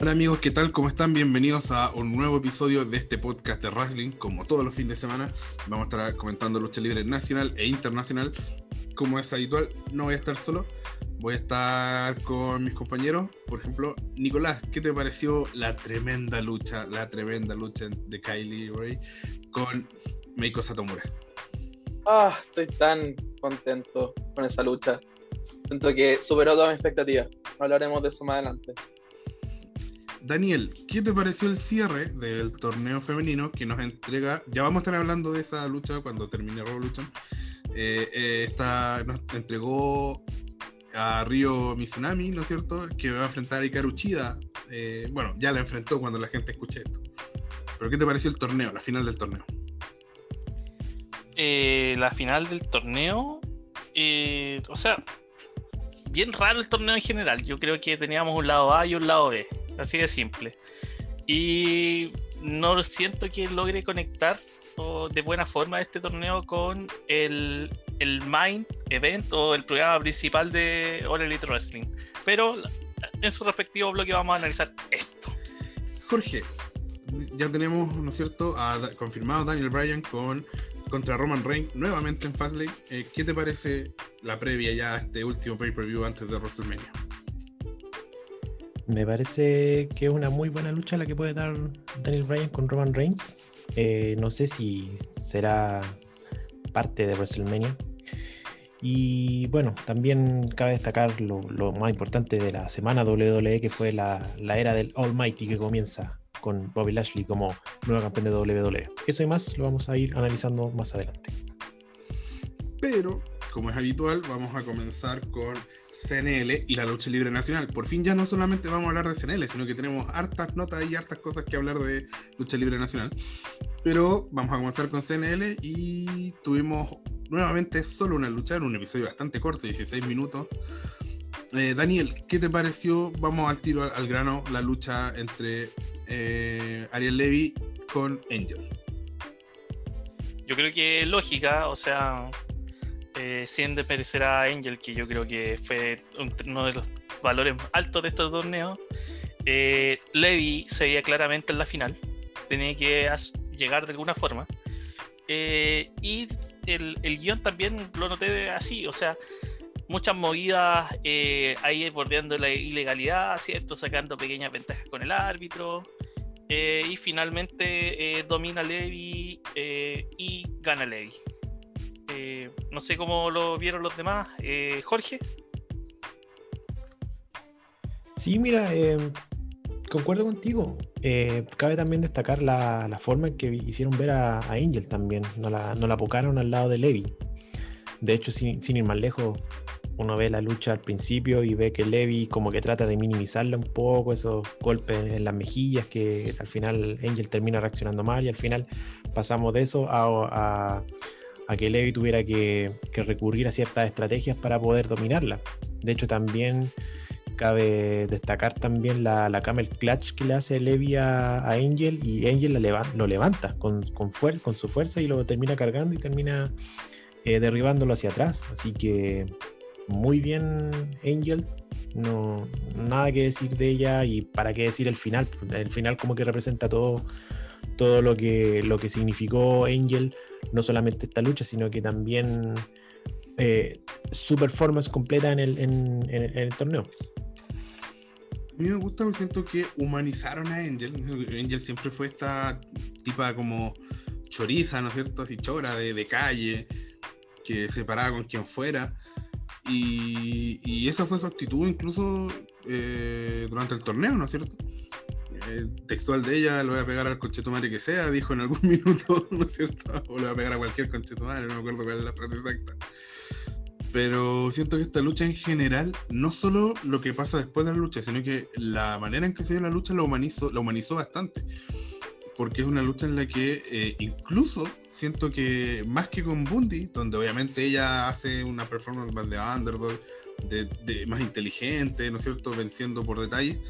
Hola amigos, ¿qué tal? ¿Cómo están? Bienvenidos a un nuevo episodio de este podcast de Wrestling. Como todos los fines de semana, vamos a estar comentando lucha libre nacional e internacional. Como es habitual, no voy a estar solo, voy a estar con mis compañeros. Por ejemplo, Nicolás, ¿qué te pareció la tremenda lucha, la tremenda lucha de Kylie Ray con Meiko Satomura? Ah, estoy tan contento con esa lucha. Siento que superó todas mis expectativas. Hablaremos de eso más adelante. Daniel, ¿qué te pareció el cierre del torneo femenino que nos entrega? Ya vamos a estar hablando de esa lucha cuando termine Revolution. Eh, eh, nos entregó a Río Mizunami, ¿no es cierto? Que va a enfrentar a Ikaru Chida. Eh, bueno, ya la enfrentó cuando la gente escuche esto. Pero ¿qué te pareció el torneo, la final del torneo? la final del torneo, o sea, bien raro el torneo en general. Yo creo que teníamos un lado A y un lado B Así de simple. Y no siento que logre conectar de buena forma este torneo con el, el Mind Event o el programa principal de All Elite Wrestling. Pero en su respectivo bloque vamos a analizar esto. Jorge, ya tenemos, ¿no es cierto?, a, confirmado Daniel Bryan con, contra Roman Reigns nuevamente en Fastlane. Eh, ¿Qué te parece la previa ya a este último pay-per-view antes de WrestleMania? Me parece que es una muy buena lucha la que puede dar Daniel Bryan con Roman Reigns. Eh, no sé si será parte de WrestleMania. Y bueno, también cabe destacar lo, más importante de la semana WWE, que fue la, era del Almighty que comienza con Bobby Lashley como nuevo campeón de WWE. Eso y más lo vamos a ir analizando más adelante. Pero, como es habitual, vamos a comenzar con CNL y la lucha libre nacional. Por fin ya no solamente vamos a hablar de CNL, sino que tenemos hartas notas y hartas cosas que hablar de lucha libre nacional. Pero vamos a comenzar con CNL y tuvimos nuevamente solo una lucha en un episodio bastante corto, 16 minutos. Eh, Daniel, ¿qué te pareció? Vamos al tiro al, grano, la lucha entre eh, Ariel Levy con Angel. Yo creo que lógica, o sea, eh, sin desmerecer a Angel, que yo creo que fue uno de los valores altos de estos torneos, eh, Levi se veía claramente en la final, tenía que llegar de alguna forma. Eh, y el, el, guion también lo noté así, o sea, muchas movidas eh, ahí bordeando la ilegalidad, ¿cierto? Sacando pequeñas ventajas con el árbitro. y finalmente domina Levi y gana Levi. Eh, no sé cómo lo vieron los demás. Eh, Jorge. Sí, mira, em, concuerdo contigo. Eh, cabe también destacar la, forma en que hicieron ver a, Angel también. No la, no pocaron al lado de Levi. De hecho, sin, ir más lejos, uno ve la lucha al principio y ve que Levi como que trata de minimizarla un poco, esos golpes en las mejillas que al final Angel termina reaccionando mal y al final pasamos de eso a a que Levi tuviera que, recurrir a ciertas estrategias para poder dominarla. De hecho, también cabe destacar también la, la camel clutch que le hace Levi a, Angel y Angel lo levanta con, con, con, su fuerza y lo termina cargando y termina eh, derribándolo hacia atrás. Así que muy bien Angel, no nada que decir de ella y para qué decir el final. El final como que representa todo, todo lo que, lo que significó Angel no solamente esta lucha, sino que también eh, su performance completa en el, en, el, torneo. A mí me gusta, me siento que humanizaron a Angel. Angel siempre fue esta tipa como choriza, ¿no es cierto? Así chora de, calle, que se paraba con quien fuera. Y, y esa fue su actitud incluso eh, durante el torneo, ¿no es cierto? Eh, textual de ella, lo voy a pegar al conchetumare que sea, dijo en algún minuto, ¿no es cierto? O le voy a pegar a cualquier conchetumare, no me acuerdo cuál es la frase exacta. Pero siento que esta lucha en general, no solo lo que pasa después de la lucha, sino que la manera en que se dio la lucha la humanizó, la humanizó bastante. Porque es una lucha en la que eh, incluso siento que más que con Bundy, donde obviamente ella hace una performance más de underdog, de, más inteligente, ¿no es cierto? Venciendo por detalle.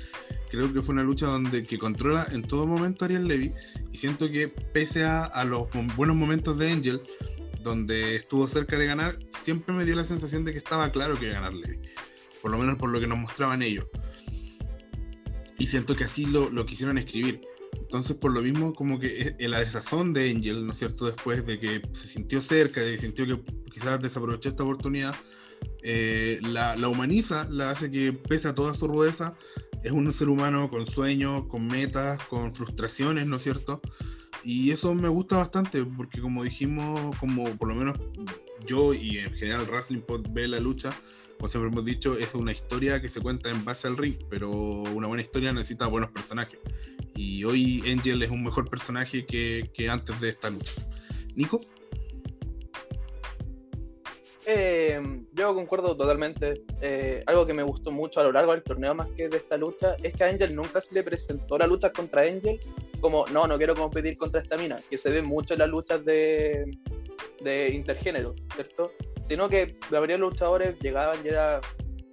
Creo que fue una lucha donde que controla en todo momento Ariel Levy y siento que pese a, los buenos momentos de Angel, donde estuvo cerca de ganar, siempre me dio la sensación de que estaba claro que iba a ganar Levy, por lo menos por lo que nos mostraban ellos. Y siento que así lo, lo quisieron escribir. Entonces, por lo mismo, como que en la desazón de Angel, ¿no es cierto? Después de que se sintió cerca, de que sintió que quizás desaprovechó esta oportunidad, eh, la, humaniza, la hace que, pese a toda su rudeza, es un ser humano con sueños, con metas, con frustraciones, ¿no es cierto? Y eso me gusta bastante, porque como dijimos, como por lo menos yo y en general Wrestling Pod ve la lucha, como siempre hemos dicho, es una historia que se cuenta en base al ring, pero una buena historia necesita buenos personajes. Y hoy Angel es un mejor personaje que, que antes de esta lucha. Nico. Eh, yo concuerdo totalmente. Eh, algo que me gustó mucho a lo largo del torneo, más que de esta lucha, es que a Angel nunca se le presentó la lucha contra Angel como, no, no quiero competir contra esta mina, que se ve mucho en las luchas de, de intergénero, ¿cierto? Sino que la mayoría de los luchadores llegaban y era,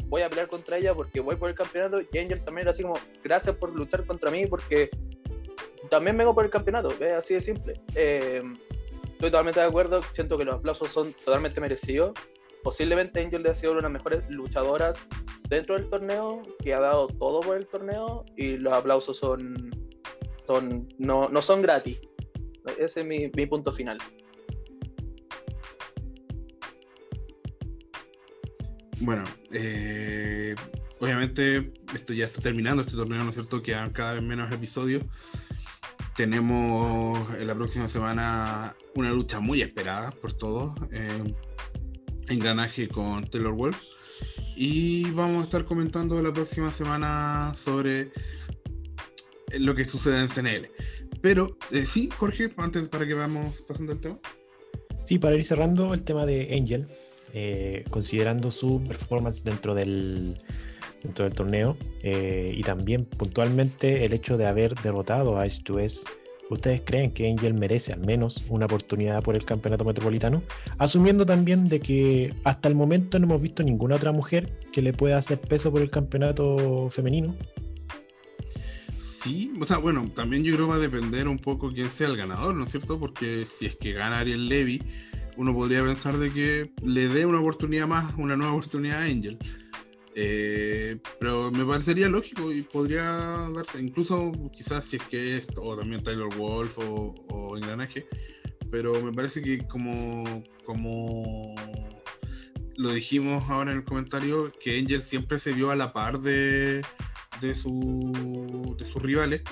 voy a pelear contra ella porque voy por el campeonato, y Angel también era así como, gracias por luchar contra mí porque también vengo por el campeonato, así de simple. Eh, estoy totalmente de acuerdo, siento que los aplausos son totalmente merecidos. Posiblemente Angel ha sido una de las mejores luchadoras dentro del torneo, que ha dado todo por el torneo y los aplausos son, son no, no son gratis. Ese es mi, mi punto final. Bueno, eh, obviamente esto ya está terminando este torneo, ¿no es cierto? Quedan cada vez menos episodios. Tenemos en la próxima semana una lucha muy esperada por todos. Eh, engranaje con Taylor Wolf. Y vamos a estar comentando la próxima semana sobre lo que sucede en CNL. Pero eh, sí, Jorge, antes para que vamos pasando el tema. Sí, para ir cerrando el tema de Angel, eh, considerando su performance dentro del, dentro del torneo eh, y también puntualmente el hecho de haber derrotado a S2S ¿Ustedes creen que Angel merece al menos una oportunidad por el campeonato metropolitano? Asumiendo también de que hasta el momento no hemos visto ninguna otra mujer que le pueda hacer peso por el campeonato femenino. Sí, o sea, bueno, también yo creo que va a depender un poco quién sea el ganador, ¿no es cierto? Porque si es que gana Ariel Levy, uno podría pensar de que le dé una oportunidad más, una nueva oportunidad a Angel. Eh, pero me parecería lógico y podría darse, incluso quizás si es que es, o también Taylor Wolf o, o Engranaje, pero me parece que como, como lo dijimos ahora en el comentario, que Angel siempre se vio a la par de, de, su, de sus rivales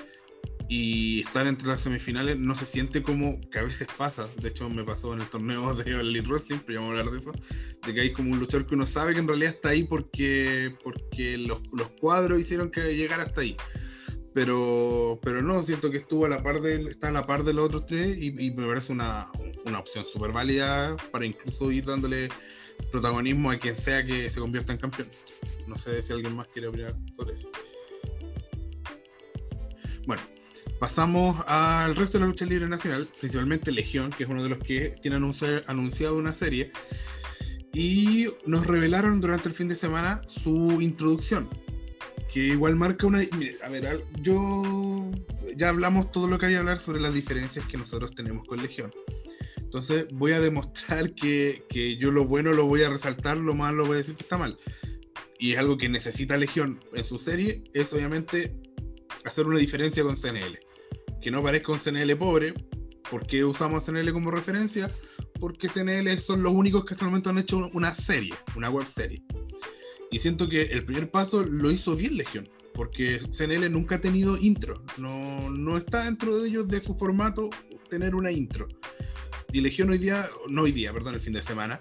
y estar entre las semifinales no se siente como que a veces pasa. De hecho, me pasó en el torneo de Elite Wrestling, pero vamos a hablar de eso, de que hay como un luchador que uno sabe que en realidad está ahí porque, porque los, los cuadros hicieron que llegara hasta ahí. Pero, pero no, siento que estuvo a la par de, está a la par de los otros tres y, y me parece una, una opción súper válida para incluso ir dándole protagonismo a quien sea que se convierta en campeón. No sé si alguien más quiere opinar sobre eso. Bueno, Pasamos al resto de la lucha libre nacional, principalmente Legión, que es uno de los que tiene anunciado una serie. Y nos revelaron durante el fin de semana su introducción, que igual marca una... Mire, a ver, yo... Ya hablamos todo lo que había que hablar sobre las diferencias que nosotros tenemos con Legión. Entonces voy a demostrar que, que yo lo bueno lo voy a resaltar, lo malo lo voy a decir que está mal. Y es algo que necesita Legión en su serie, es obviamente hacer una diferencia con CNL que no parezca un CNL pobre. ¿Por qué usamos CNL como referencia? Porque CNL son los únicos que hasta el momento han hecho una serie, una web serie. Y siento que el primer paso lo hizo bien Legión, porque CNL nunca ha tenido intro. No, no está dentro de ellos, de su formato, tener una intro. Y Legión hoy día, no hoy día, perdón, el fin de semana,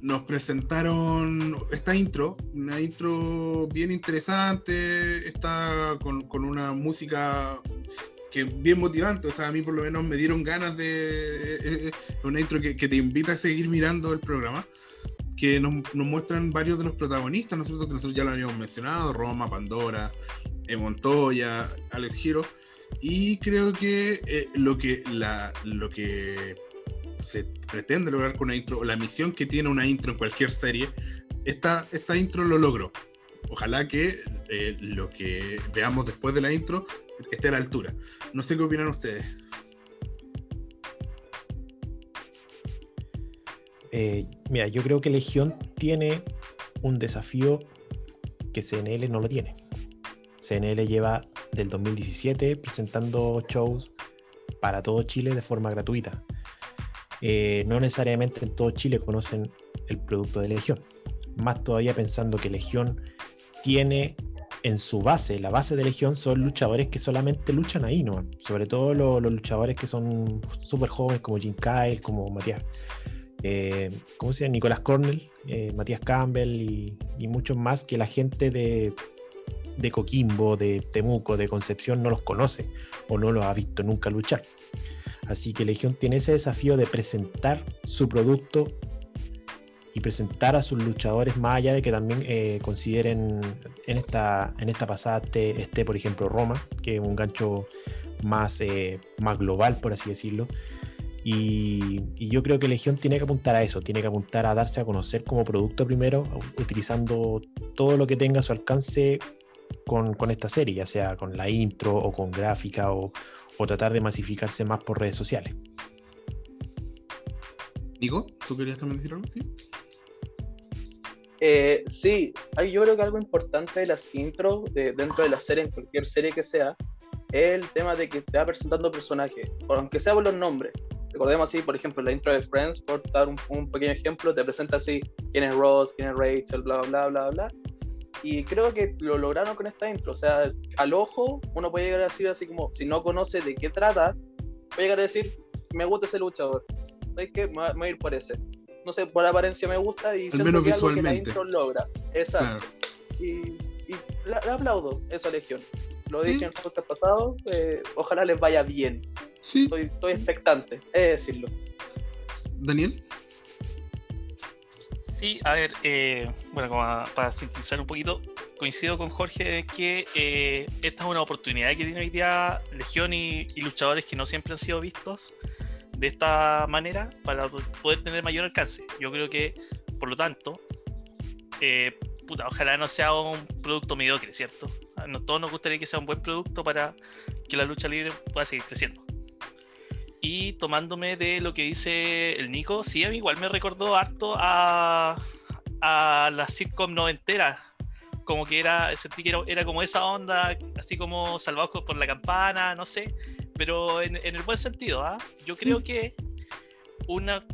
nos presentaron esta intro, una intro bien interesante, está con, con una música que bien motivante, o sea, a mí por lo menos me dieron ganas de eh, eh, una intro que, te invita a seguir mirando el programa, que nos, muestran varios de los protagonistas, nosotros que nosotros ya lo habíamos mencionado, Roma, Pandora, eh, Montoya, Alex Giro, y creo que lo que la, lo que se pretende lograr con una intro, o la misión que tiene una intro en cualquier serie, esta, esta intro lo logró. Ojalá que lo que veamos después de la intro esté a la altura. No sé qué opinan ustedes. Eh, mira, yo creo que Legión tiene un desafío que CNL no lo tiene. CNL lleva del 2017 presentando shows para todo Chile de forma gratuita. Eh, no necesariamente en todo Chile conocen el producto de Legión. Más todavía pensando que Legión tiene en su base, la base de Legión son luchadores que solamente luchan ahí, ¿no? Sobre todo los, luchadores que son súper jóvenes como Jim Kyle, como Matías, eh, ¿cómo se llama? Nicolás Cornell, eh, Matías Campbell y, muchos más que la gente de, de Coquimbo, de Temuco, de Concepción no los conoce o no los ha visto nunca luchar. Así que Legión tiene ese desafío de presentar su producto y presentar a sus luchadores más allá de que también eh, consideren en esta, en esta pasada esté, por ejemplo, Roma, que es un gancho más, eh, más global, por así decirlo. Y, yo creo que Legión tiene que apuntar a eso, tiene que apuntar a darse a conocer como producto primero, utilizando todo lo que tenga a su alcance con, esta serie, ya sea con la intro o con gráfica o, o tratar de masificarse más por redes sociales. Nico, ¿tú querías también decir algo? Eh, sí, hay, yo creo que algo importante de las intros de, dentro de la serie, en cualquier serie que sea, es el tema de que te va presentando personajes, aunque sea por los nombres. Recordemos así, por ejemplo, la intro de Friends, por dar un, pequeño ejemplo, te presenta así quién es Ross, quién es Rachel, bla, bla, bla, bla, Y creo que lo lograron con esta intro. O sea, al ojo, uno puede llegar a decir así como, si no conoce de qué trata, puede llegar a decir, me gusta ese luchador. hay que Me voy a ir por ese no sé, por apariencia me gusta y Al menos que visualmente. Algo que la intro logra. Exacto. Y, y la, aplaudo esa legión. Lo he dicho en el podcast pasado, eh, ojalá les vaya bien. Sí. Estoy, estoy expectante, es decirlo. Daniel. Sí, a ver, eh, bueno, como para sintetizar un poquito, coincido con Jorge de que eh, esta es una oportunidad que tiene hoy día Legión y, y, luchadores que no siempre han sido vistos de esta manera para poder tener mayor alcance. Yo creo que, por lo tanto, eh, ojalá no sea un producto mediocre, ¿cierto? A todos nos gustaría que sea un buen producto para que la lucha libre pueda seguir creciendo. Y tomándome de lo que dice el Nico, sí, a mí igual me recordó harto a, a la sitcom noventera. Como que era, sentí que era, como esa onda, así como salvados por la campana, no sé pero en, el buen sentido, ¿ah? yo creo que una,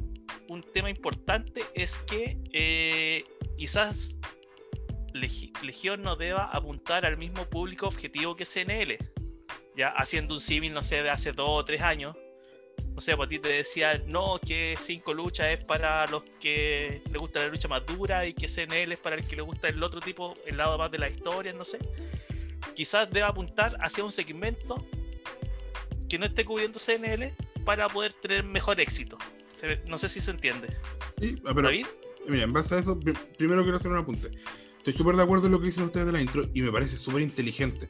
un tema importante es que eh, quizás Legión no deba apuntar al mismo público objetivo que CNL, ya haciendo un símil, no sé, de hace dos o tres años. O sea, pues a ti te decía, no, que cinco luchas es para los que le gusta la lucha más dura y que CNL es para el que le gusta el otro tipo, el lado más de la historia, no sé. Quizás deba apuntar hacia un segmento que no esté cubriendo CNL para poder tener mejor éxito. no sé si se entiende. Sí, ah, pero, mira, en base a eso, primero quiero hacer un apunte. Estoy súper de acuerdo en lo que dicen ustedes de la intro y me parece súper inteligente.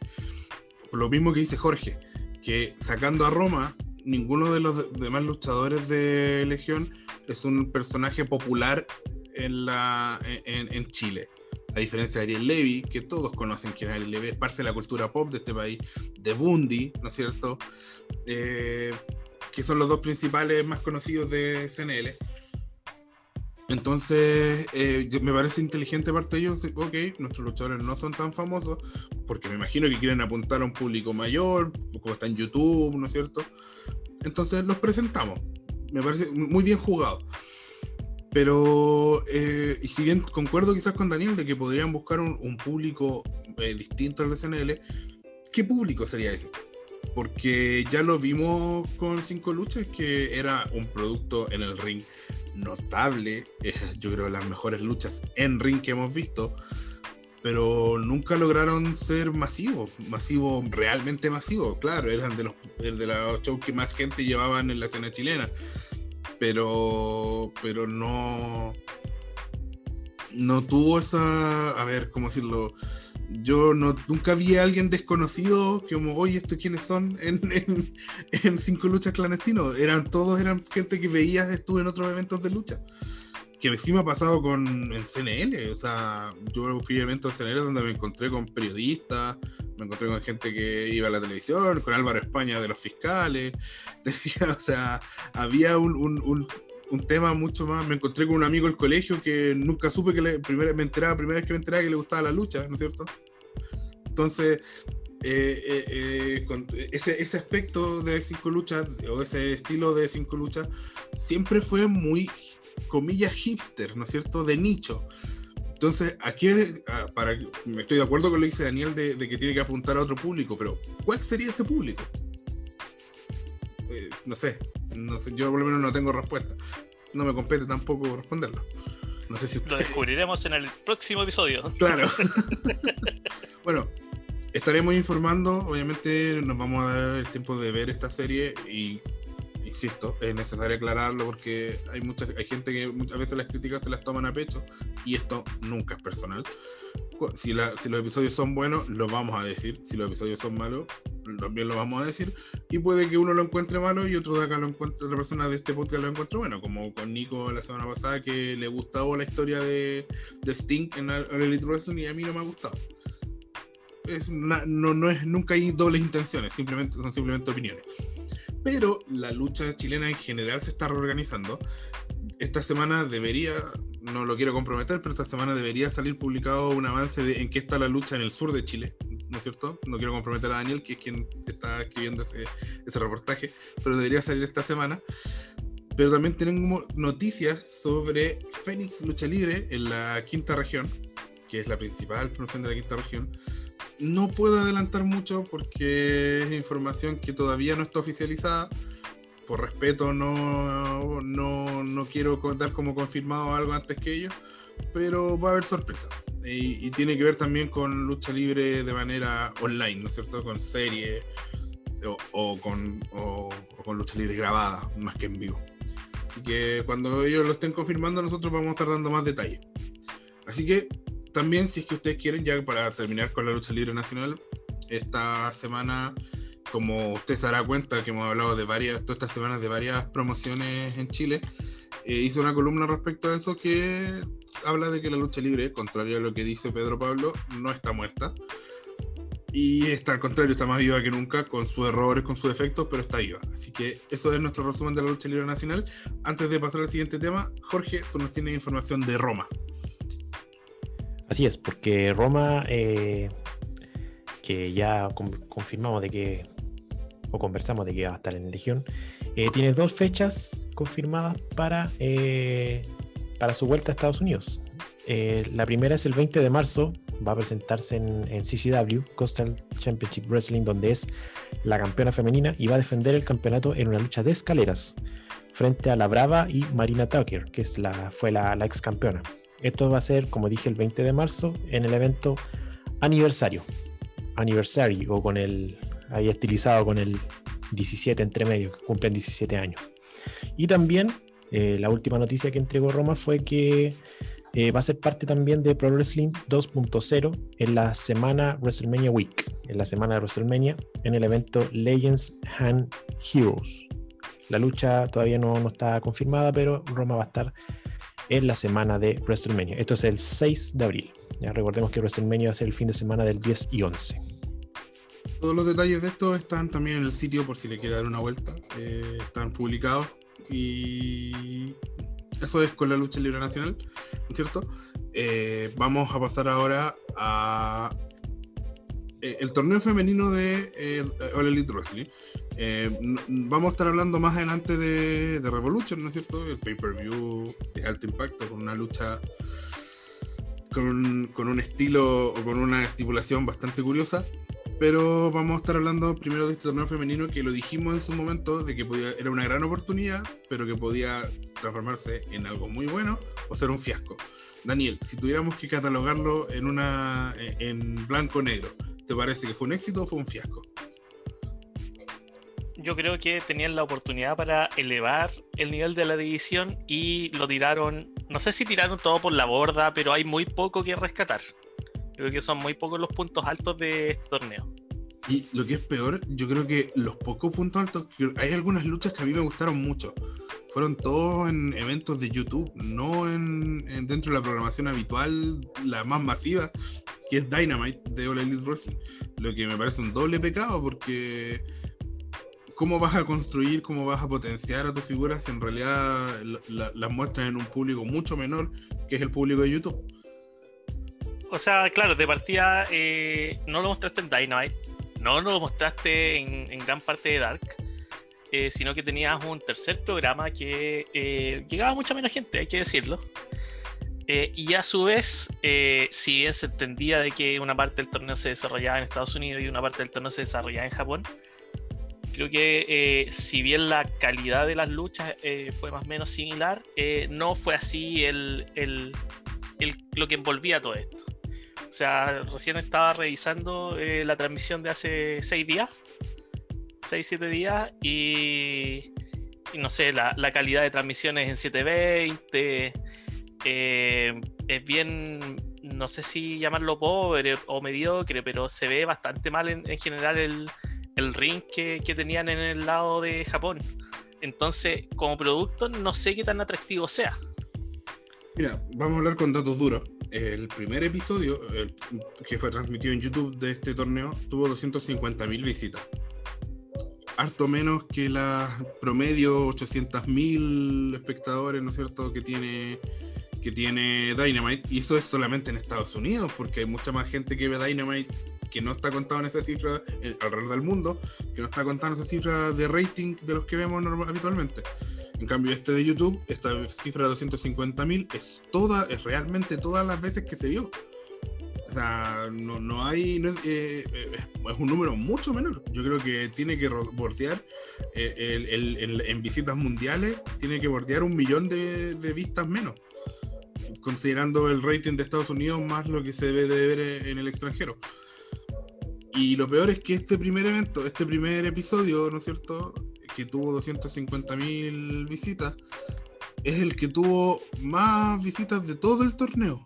Lo mismo que dice Jorge, que sacando a Roma, ninguno de los demás luchadores de Legión es un personaje popular en, la, en Chile a diferencia de Ariel Levy, que todos conocen quién es Ariel Levy, es parte de la cultura pop de este país, de Bundy, ¿no es cierto? Eh, que son los dos principales más conocidos de CNL. Entonces, eh, me parece inteligente parte de ellos, ok, nuestros luchadores no son tan famosos, porque me imagino que quieren apuntar a un público mayor, como está en YouTube, ¿no es cierto? Entonces los presentamos. Me parece muy bien jugado. Pero, eh, y si bien concuerdo quizás con Daniel de que podrían buscar un, público distinto al de CNL, ¿qué público sería ese? Porque ya lo vimos con Cinco Luchas, que era un producto en el ring notable, yo creo las mejores luchas en ring que hemos visto, pero nunca lograron ser masivos, masivos, realmente masivos, claro, eran de los, de los shows que más gente llevaban en la escena chilena pero, pero no, no tuvo esa, a ver, ¿cómo decirlo? Yo no, nunca vi a alguien desconocido que como, oye, ¿estos quiénes son? En, en, Cinco Luchas Clandestinos. Eran, todos eran gente que veías, estuve en otros eventos de lucha que sí me ha pasado con el CNL. O sea, yo fui a eventos CNL donde me encontré con periodistas, me encontré con gente que iba a la televisión, con Álvaro España de los fiscales. o sea, había un, un, un, tema mucho más. Me encontré con un amigo del colegio que nunca supe que le, primera, me enteraba, primera vez que me enteraba que le gustaba la lucha, ¿no es cierto? Entonces, eh, eh, eh, ese, ese aspecto de cinco luchas o ese estilo de cinco luchas siempre fue muy, comillas, hipster, ¿no es cierto? De nicho. Entonces, aquí para, estoy de acuerdo con lo que dice Daniel de, que tiene que apuntar a otro público, pero ¿cuál sería ese público? No, sé, no sé, yo por lo menos no tengo respuesta. No me compete tampoco responderlo. No sé si usted... Lo descubriremos en el próximo episodio. Claro. bueno, estaremos informando. Obviamente nos vamos a dar el tiempo de ver esta serie y insisto, es necesario aclararlo porque hay mucha hay gente que muchas veces las críticas se las toman a pecho y esto nunca es personal. Si, la, si los episodios son buenos, lo vamos a decir. Si los episodios son malos, también lo vamos a decir. Y puede que uno lo encuentre malo y otro de acá lo encuentre, otra persona de este podcast lo encuentre bueno, como con Nico la semana pasada que le gustaba la historia de, de Sting en el Elite Wrestling y a mí no me ha gustado. Es no, no es, nunca hay dobles intenciones, simplemente, son simplemente opiniones pero la lucha chilena en general se está reorganizando. Esta semana debería, no lo quiero comprometer, pero esta semana debería salir publicado un avance de en qué está la lucha en el sur de Chile, ¿no es cierto? No quiero comprometer a Daniel, que es quien está escribiendo ese, ese reportaje, pero debería salir esta semana. Pero también tenemos noticias sobre Fénix Lucha Libre en la quinta región, que es la principal promoción de la quinta región, no puedo adelantar mucho porque es información que todavía no está oficializada. Por respeto no, no, no quiero dar como confirmado algo antes que ello, pero va a haber sorpresa. Y, tiene que ver también con lucha libre de manera online, ¿no es cierto? Con series o, con, o, con lucha libre grabada, más que en vivo. Así que cuando ellos lo estén confirmando, nosotros vamos a estar dando más detalles. Así que también, si es que ustedes quieren, ya para terminar con la lucha libre nacional, esta semana, como usted se dará cuenta que hemos hablado de varias, todas estas semanas de varias promociones en Chile, eh, hizo una columna respecto a eso que habla de que la lucha libre, contrario a lo que dice Pedro Pablo, no está muerta. Y está al contrario, está más viva que nunca, con sus errores, con sus defectos, pero está viva. Así que eso es nuestro resumen de la lucha libre nacional. Antes de pasar al siguiente tema, Jorge, tú nos tienes información de Roma. Así es, porque Roma, eh, que ya confirmamos de que, o conversamos de que va a estar en Legión, eh, tiene dos fechas confirmadas para, eh, para su vuelta a Estados Unidos. la primera es el 20 de marzo, va a presentarse en, en, CCW, Coastal Championship Wrestling, donde es la campeona femenina y va a defender el campeonato en una lucha de escaleras frente a la Brava y Marina Tucker, que es la, fue la ex campeona. Esto va a ser, como dije, el 20 de marzo en el evento aniversario. Aniversario, o con el, ahí estilizado con el 17 entre medio, que cumplen 17 años. Y también eh, la última noticia que entregó Roma fue que eh, va a ser parte también de Pro Wrestling 2.0 en la semana WrestleMania Week, en la semana de WrestleMania, en el evento Legends Hand Heroes. La lucha todavía no, no está confirmada, pero Roma va a estar en la semana de WrestleMania. Esto es el 6 de abril. Ya recordemos que WrestleMania va a ser el fin de semana del 10 y 11. Todos los detalles de esto están también en el sitio por si le quiere dar una vuelta. Eh, están publicados y eso es con la lucha libre nacional, ¿cierto? Eh, vamos a pasar ahora a eh, el torneo femenino de eh, All Elite Wrestling. Eh, vamos a estar hablando más adelante de, Revolution, ¿no es cierto? El pay-per-view de alto impacto con una lucha con con un estilo o con una estipulación bastante curiosa. Pero vamos a estar hablando primero de este torneo femenino que lo dijimos en su momento, de que era una gran oportunidad, pero que podía transformarse en algo muy bueno o ser un fiasco. Daniel, si tuviéramos que catalogarlo en, una, en blanco-negro, ¿te parece que fue un éxito o fue un fiasco? Yo creo que tenían la oportunidad para elevar el nivel de la división y lo tiraron, no sé si tiraron todo por la borda, pero hay muy poco que rescatar. Creo que son muy pocos los puntos altos de este torneo. Y lo que es peor, yo creo que los pocos puntos altos, hay algunas luchas que a mí me gustaron mucho. Fueron todos en eventos de YouTube, no en, dentro de la programación habitual, la más masiva, que es Dynamite de All Elite Wrestling. Lo que me parece un doble pecado porque ¿cómo vas a construir, cómo vas a potenciar a tus figuras si en realidad las muestras en un público mucho menor que es el público de YouTube? o sea, claro, de partida eh, no lo mostraste en Dynamite, no lo mostraste en, en gran parte de Dark, eh, sino que tenías un tercer programa que eh, llegaba a mucha menos gente, hay que decirlo. Eh, y a su vez, eh, si bien se entendía de que una parte del torneo se desarrollaba en Estados Unidos y una parte del torneo se desarrollaba en Japón, creo que eh, si bien la calidad de las luchas fue más o menos similar, no fue así el, el- lo que envolvía todo esto. O sea, recién estaba revisando la transmisión de hace seis días, seis, siete días, y, no sé, la, calidad de transmisiones en 720 eh, es bien, no sé si llamarlo pobre o mediocre, pero se ve bastante mal en, en general el, el ring que, que tenían en el lado de Japón. Entonces, como producto, no sé qué tan atractivo sea. Mira, vamos a hablar con datos duros. El primer episodio, que fue transmitido en YouTube de este torneo, tuvo 250.000 visitas. Harto menos que la promedio 800.000 espectadores, ¿no es cierto?, que tiene, que tiene Dynamite. Y eso es solamente en Estados Unidos, porque hay mucha más gente que ve Dynamite que no está contado en esa cifra alrededor del mundo, que no está contado en esa cifra de rating de los que vemos norma- habitualmente. En cambio, este de YouTube, esta cifra de 250.000 es toda, es realmente todas las veces que se vio. O sea, no, no hay, eh, eh, es un número mucho menor. Yo creo que tiene que bordear eh, el- en visitas mundiales, tiene que bordear un millón de, de vistas menos, considerando el rating de Estados Unidos más lo que se debe de ver en el extranjero. Y lo peor es que este primer evento, este primer episodio, ¿no es cierto? Que tuvo 250.000 visitas, es el que tuvo más visitas de todo el torneo.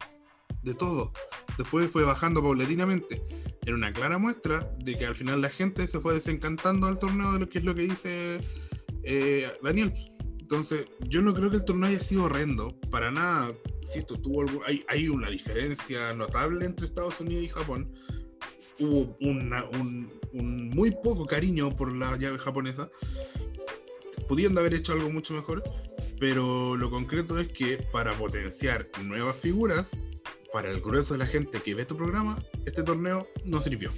De todo. Después fue bajando paulatinamente. Era una clara muestra de que al final la gente se fue desencantando del torneo de lo que es lo que dice eh, Daniel. Entonces, yo no creo que el torneo haya sido horrendo. Para nada. Insisto, tuvo hay, hay una diferencia notable entre Estados Unidos y Japón hubo una- un, un muy poco cariño por la llave japonesa. Pudiendo haber hecho algo mucho mejor, pero lo concreto es que para potenciar nuevas figuras, para el grueso de la gente que ve tu programa, este torneo no sirvió.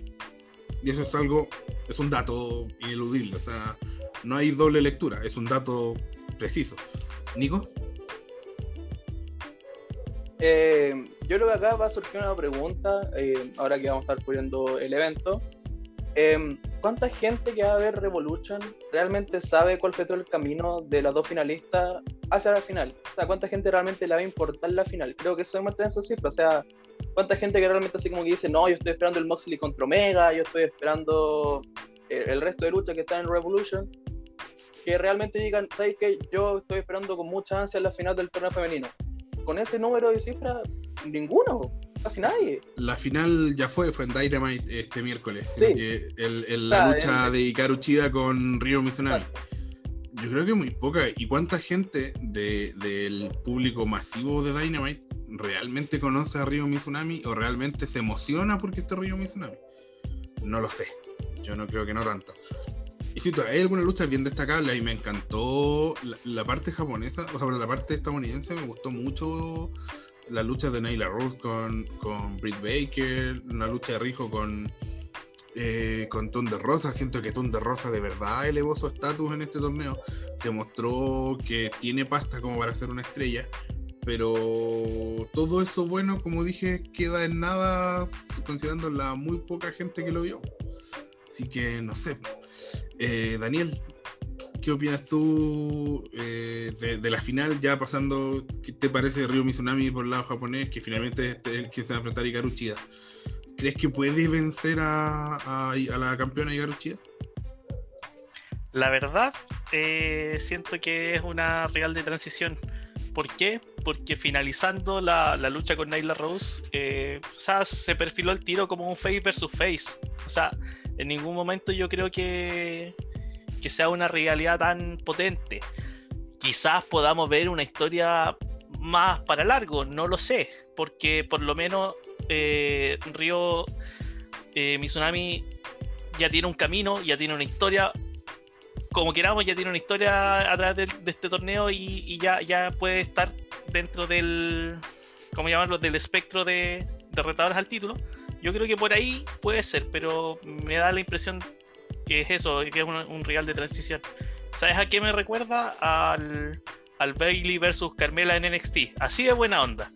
Y eso es algo, es un dato ineludible, o sea, no hay doble lectura, es un dato preciso. Nico, Eh, yo creo que acá va a surgir una pregunta, eh, ahora que vamos a estar cubriendo el evento. Em, ¿Cuánta gente que va a ver Revolution realmente sabe cuál fue todo el camino de las dos finalistas hacia la final? O sea, ¿cuánta gente realmente le va a importar la final? Creo que eso es mantener esa cifra. O sea, ¿cuánta gente que realmente así como que dice, no, yo estoy esperando el Moxley contra Omega, yo estoy esperando eh, el resto de lucha que está en Revolution? Que realmente digan, ¿sabes qué? Yo estoy esperando con mucha ansia la final del torneo femenino con ese número de cifras, ninguno, casi nadie. la final ya fue, fue en Dynamite este miércoles. Sí. que el- el- la Ah, lucha de Hikaru Chida con Ryo Mizunami. Yo creo que muy poca. ¿Y cuánta gente de- del público masivo de Dynamite realmente conoce a Ryo Mizunami o realmente se emociona porque esté Ryo Mizunami? No lo sé. Yo no creo que no tanto. Y sí, hay algunas luchas bien destacables y me encantó la, parte japonesa, o sea, la parte estadounidense me gustó mucho la lucha de Nyla Rose con, con Britt Baker, una lucha de Rijo con, eh, con Thunder Rosa. Siento que Thunder Rosa de verdad elevó su estatus en este torneo. Demostró que tiene pasta como para ser una estrella. Pero todo eso bueno, como dije, queda en nada considerando la muy poca gente que lo vio. Así que no sé. Eh, Daniel, ¿qué opinas tú eh, de, la final? Ya pasando, ¿qué te parece Ryo Mizunami por el lado japonés? Que finalmente es el que se va a enfrentar a Hikaru Chida. ¿Crees que puede vencer a, la campeona Hikaru Chida? La verdad, eh, siento que es una real de transición. ¿Por qué? Porque finalizando la, lucha con Nyla Rose, eh, o sea, se perfiló el tiro como un face versus face. O sea, en ningún momento yo creo que, que sea una rivalidad tan potente. Quizás podamos ver una historia más para largo, no lo sé, porque por lo menos eh, Ryo eh, ya tiene un camino, ya tiene una historia como queramos, ya tiene una historia a través de, de este torneo y, ya, ya puede estar dentro del, ¿cómo llamarlo?, del espectro de, bastante retadoras al título. Yo creo que por ahí puede ser, pero me da la impresión que es eso, que es un, rival de transición. ¿Sabes a qué me recuerda? Al, al Bailey versus Carmela en NXT. Así de buena onda.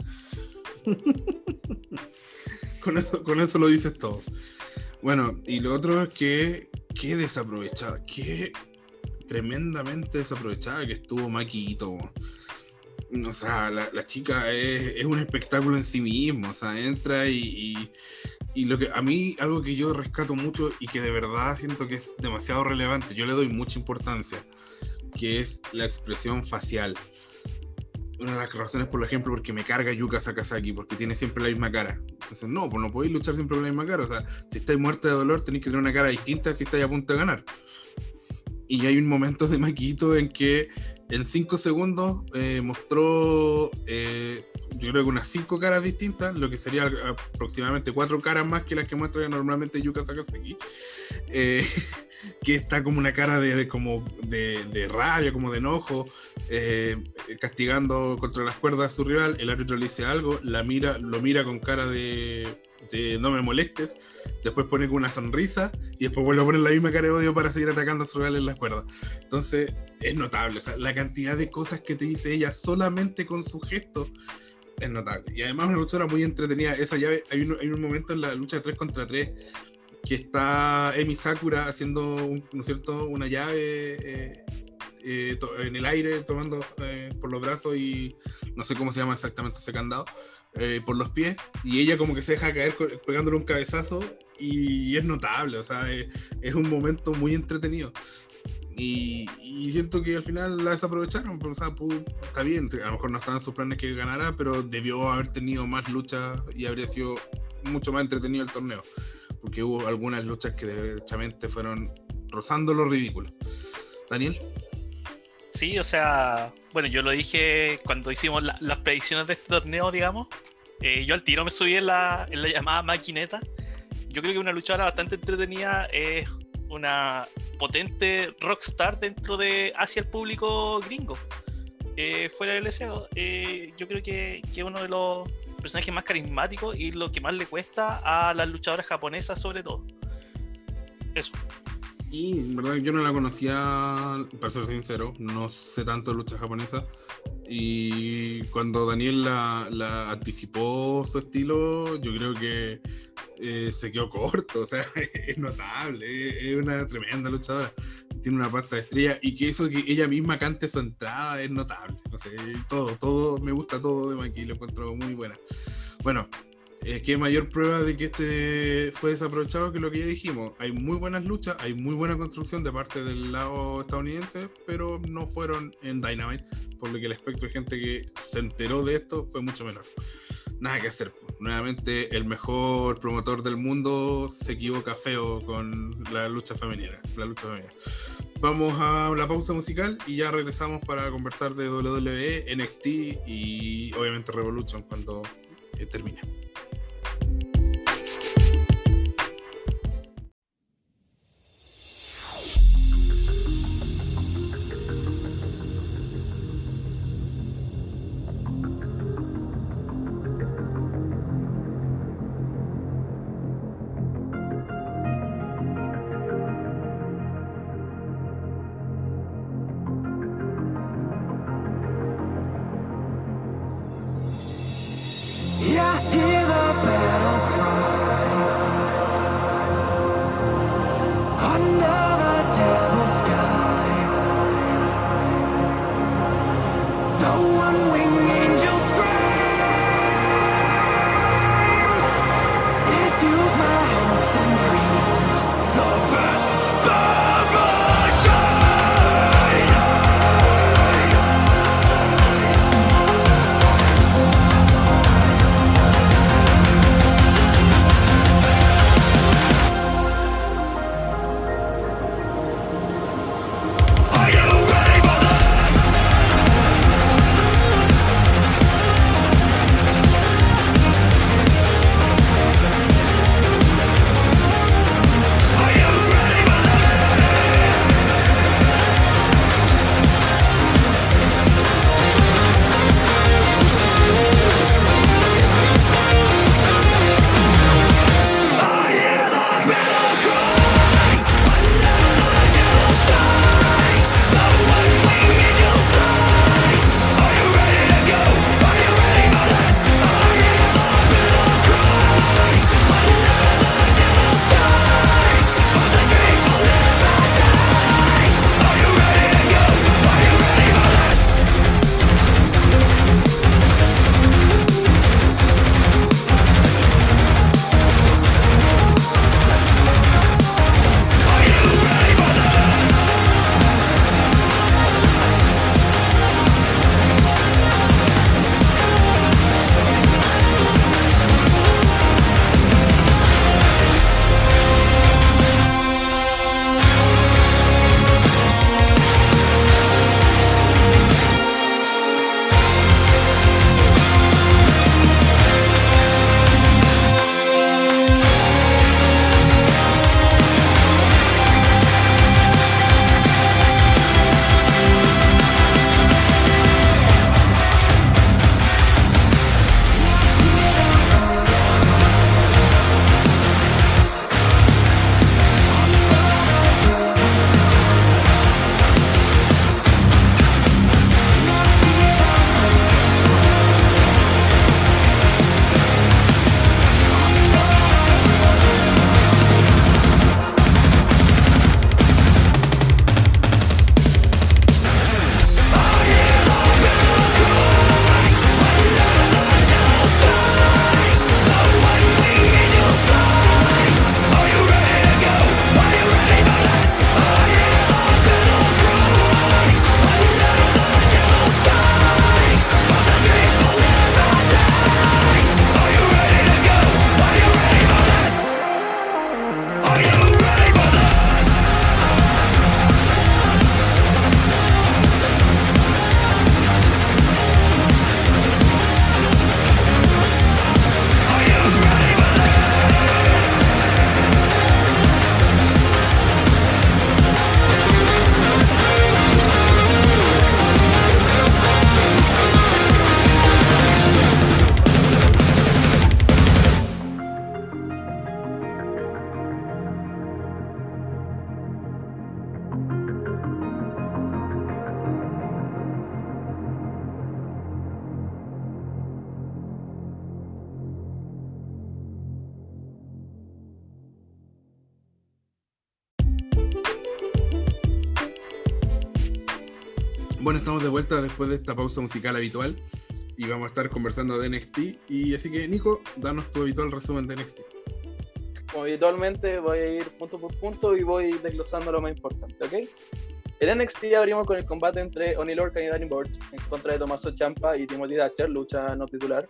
con, eso, con eso lo dices todo. Bueno, y lo otro es que, qué desaprovechada, qué tremendamente desaprovechada que estuvo Maquito. O sea, la, la chica es, un espectáculo en sí mismo. O sea, entra y, y, lo que a mí, algo que yo rescato mucho y que de verdad siento que es demasiado relevante, yo le doy mucha importancia, que es la expresión facial una de las razones, por ejemplo, porque me carga Yuka Sakazaki, porque tiene siempre la misma cara. Entonces, no, pues no podéis luchar siempre con la misma cara. O sea, si estáis muerto de dolor, tenéis que tener una cara distinta si estáis a punto de ganar. Y hay un momento de Maquito en que en 5 segundos eh, mostró, eh, yo creo que unas 5 caras distintas, lo que sería aproximadamente 4 caras más que las que muestra normalmente Yuka Sakazaki. Eh, que está como una cara de, como de, de rabia, como de enojo, castigando contra las cuerdas a su rival, el árbitro le dice algo, la mira, lo mira con cara de, no me molestes, después pone con una sonrisa y después vuelve a poner la misma cara de odio para seguir atacando a su en las cuerdas. Entonces es notable, o la cantidad de cosas que te dice ella solamente con su gesto es notable. Y además una luchadora muy entretenida. Esa llave, hay un, hay un momento en la lucha de 3 contra 3 que está Emi Sakura haciendo, ¿no cierto?, una llave eh, eh, en el aire, tomando eh, por los brazos y no sé cómo se llama exactamente ese candado, eh, por los pies, y ella como que se deja caer pegándole un cabezazo y es notable, o sea, es, es un momento muy entretenido. Y, y, siento que al final la desaprovecharon, pero, o sea, pues, está bien, a lo mejor no están en sus planes que ganara, pero debió haber tenido más luchas y habría sido mucho más entretenido el torneo porque hubo algunas luchas que derechamente fueron rozando lo ridículo. Daniel. Sí, o sea, bueno, yo lo dije cuando hicimos la, las predicciones de este torneo, digamos. Eh, yo al tiro me subí en la, llamada maquineta. Yo creo que una luchadora bastante entretenida es una potente rockstar dentro de hacia el público gringo. Eh, fuera del deseo, eh, yo creo que, que uno de los personaje más carismático y lo que más le cuesta a las luchadoras japonesas sobre todo. Eso. Y en verdad yo no la conocía, para ser sincero, no sé tanto de lucha japonesa. Y cuando Daniel la, la anticipó su estilo, yo creo que eh, se quedó corto, o sea, es notable, es una tremenda luchadora. Tiene una pasta de estrella y que eso que ella misma cante su entrada es notable. No sé, todo, todo, me gusta todo de Maki, lo encuentro muy buena. Bueno, es que mayor prueba de que este fue desaprovechado que lo que ya dijimos. Hay muy buenas luchas, hay muy buena construcción de parte del lado estadounidense, pero no fueron en Dynamite, por lo que el espectro de gente que se enteró de esto fue mucho menor. Nada que hacer. Nuevamente, el mejor promotor del mundo se equivoca feo con la lucha femenina. La lucha femenina. Vamos a la pausa musical y ya regresamos para conversar de WWE, NXT y obviamente Revolution cuando eh, termine. Después de esta pausa musical habitual y vamos a estar conversando de NXT. Y así que, Nico, danos tu habitual resumen de NXT. Como habitualmente, voy a ir punto por punto y voy desglosando lo más importante, ¿ok? En NXT abrimos con el combate entre Oni Lorcan y Danny Burch en contra de Tommaso Champa y Timothy Thatcher, lucha no titular,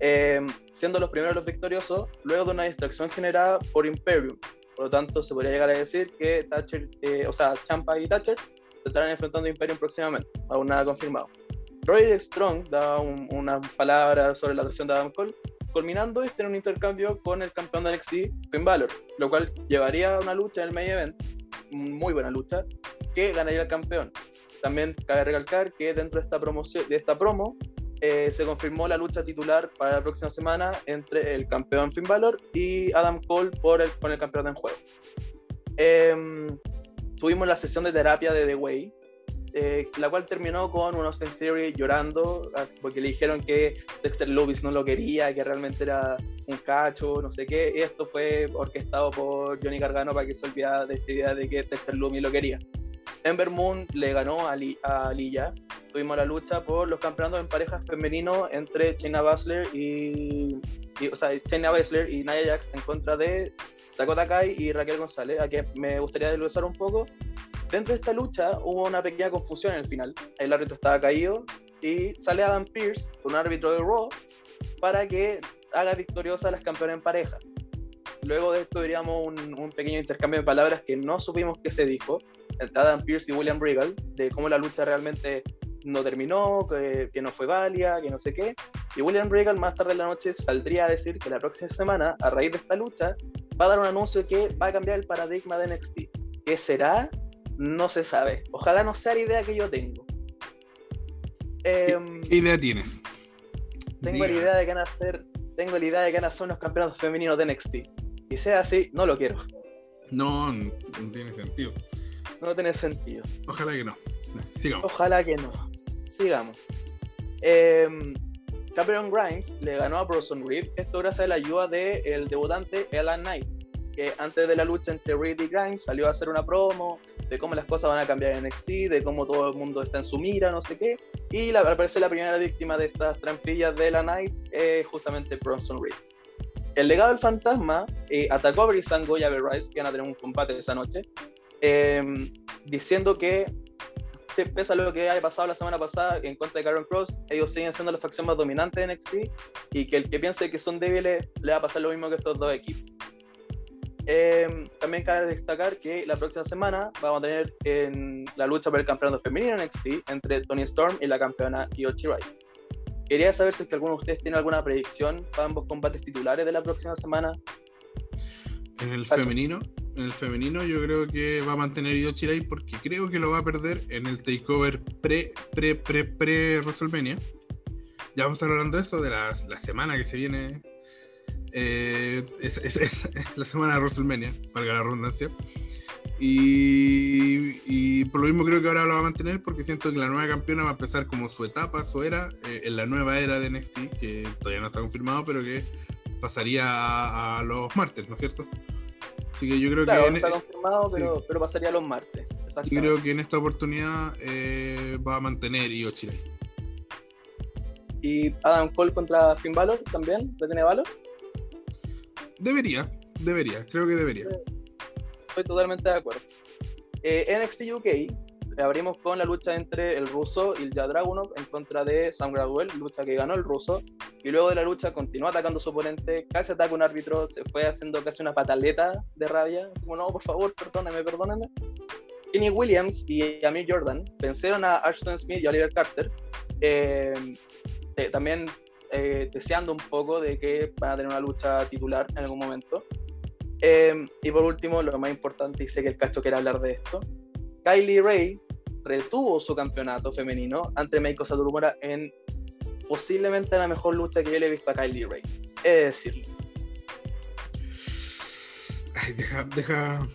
eh, siendo los primeros los victoriosos, luego de una distracción generada por Imperium. Por lo tanto, se podría llegar a decir que Thatcher, eh, o sea, Champa y Thatcher estarán enfrentando a Imperium próximamente, aún nada confirmado. Roderick Strong da una palabra sobre la atracción de Adam Cole, culminando este en un intercambio con el campeón de NXT, Finn Balor, lo cual llevaría a una lucha en el main event, muy buena lucha, que ganaría el campeón. También cabe recalcar que dentro de esta, promoción, de esta promo eh, se confirmó la lucha titular para la próxima semana entre el campeón Finn Balor y Adam Cole por el, con el campeón en juego. Em, tuvimos la sesión de terapia de The Way, eh, la cual terminó con un Austin Theory llorando porque le dijeron que Dexter Lewis no lo quería, que realmente era un cacho, no sé qué. Y esto fue orquestado por Johnny Gargano para que se olvidara de esta idea de que Dexter Lewis lo quería. Ember Moon le ganó a, Lilla. Tuvimos la lucha por los campeonatos en parejas femenino entre China Baszler y, o sea, Baszler y Nia Jax en contra de Dakota Kai y Raquel González, a que me gustaría desglosar un poco. Dentro de esta lucha hubo una pequeña confusión en el final. El árbitro estaba caído y sale Adam Pierce, un árbitro de Raw, para que haga victoriosa a las campeonas en pareja. Luego de esto veríamos un, pequeño intercambio de palabras que no supimos qué se dijo entre Adam Pierce y William Regal, de cómo la lucha realmente no terminó, que, que, no fue válida, que no sé qué. Y William Regal más tarde en la noche saldría a decir que la próxima semana, a raíz de esta lucha, va a dar un anuncio que va a cambiar el paradigma de NXT. ¿Qué será? No se sabe. Ojalá no sea la idea que yo tengo. ¿Qué, em, idea tienes? Tengo la idea de que van a ser, tengo la idea de que van a ser unos campeonatos femeninos de NXT. Y sea así, no lo quiero. No, no tiene sentido. No tiene sentido. Ojalá que no. Sigamos. Ojalá que no. Sigamos. Eh, Cameron Grimes le ganó a Bronson Reed, esto gracias a la ayuda del el debutante Alan Knight, que antes de la lucha entre Reed y Grimes salió a hacer una promo de cómo las cosas van a cambiar en NXT, de cómo todo el mundo está en su mira, no sé qué, y la, la primera víctima de estas trampillas de Alan Knight justamente Bronson Reed. El legado del fantasma eh, atacó a Brisango y a Rice, que van a tener un combate esa noche, eh, diciendo que pese a lo que haya pasado la semana pasada en contra de Karen Cross, ellos siguen siendo la facción más dominante de NXT y que el que piense que son débiles le va a pasar lo mismo que estos dos equipos. Em, también cabe destacar que la próxima semana vamos a tener en la lucha por el campeonato femenino NXT entre Tony Storm y la campeona Io Shirai. Quería saber si es que alguno de ustedes tiene alguna predicción para ambos combates titulares de la próxima semana. En el femenino, en el femenino yo creo que va a mantener Io Shirai porque creo que lo va a perder en el takeover pre, pre, pre, pre WrestleMania. Ya vamos a estar hablando de eso, de la, la semana que se viene. Eh, es, es, la semana de WrestleMania, valga la redundancia. Y, y, por lo mismo creo que ahora lo va a mantener porque siento que la nueva campeona va a empezar como su etapa, su era, eh, en la nueva era de NXT, que todavía no está confirmado, pero que pasaría a, a los martes, ¿no es cierto? Así que yo creo claro, que. No está confirmado, pero, pero, pasaría los martes. Yo creo que en esta oportunidad eh, va a mantener Io Shirai. ¿Y Adam Cole contra Finn Balor también? ¿Le tiene valor? Debería, debería, creo que debería. Estoy totalmente de acuerdo. Eh, NXT UK abrimos con la lucha entre el ruso y el Dragunov en contra de Sam Gradwell, lucha que ganó el ruso, y luego de la lucha continuó atacando a su oponente, casi ataca un árbitro, se fue haciendo casi una pataleta de rabia, como no, por favor, perdóname, perdóname. Kenny Williams y Amir Jordan vencieron a Ashton Smith y Oliver Carter, eh, eh, también eh, deseando un poco de que van a tener una lucha titular en algún momento. Eh, y por último, lo más importante, y sé que el cacho quiere hablar de esto, Kylie Ray retuvo su campeonato femenino ante Meiko Saturumura en posiblemente la mejor lucha que yo le he visto a Kylie Ray. Es decirlo. Ay, deja, deja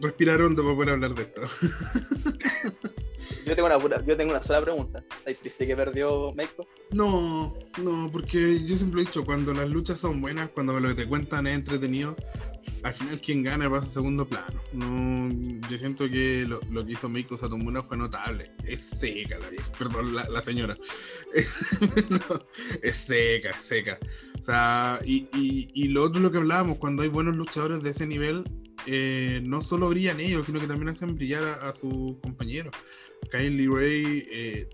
respirar hondo para poder hablar de esto. yo, tengo una yo tengo una sola pregunta. ¿Estás triste que perdió Meiko? No, no, porque yo siempre he dicho, cuando las luchas son buenas, cuando lo que te cuentan es entretenido, al final quien gana pasa a segundo plano. No, yo siento que lo, que hizo Meiko Satomura fue notable. Es seca la perdón, la, la señora. No, es seca, seca. O sea, y, y, y, lo otro lo que hablábamos, cuando hay buenos luchadores de ese nivel, eh, no solo brillan ellos, sino que también hacen brillar a, a sus compañeros. Kylie Ray eh,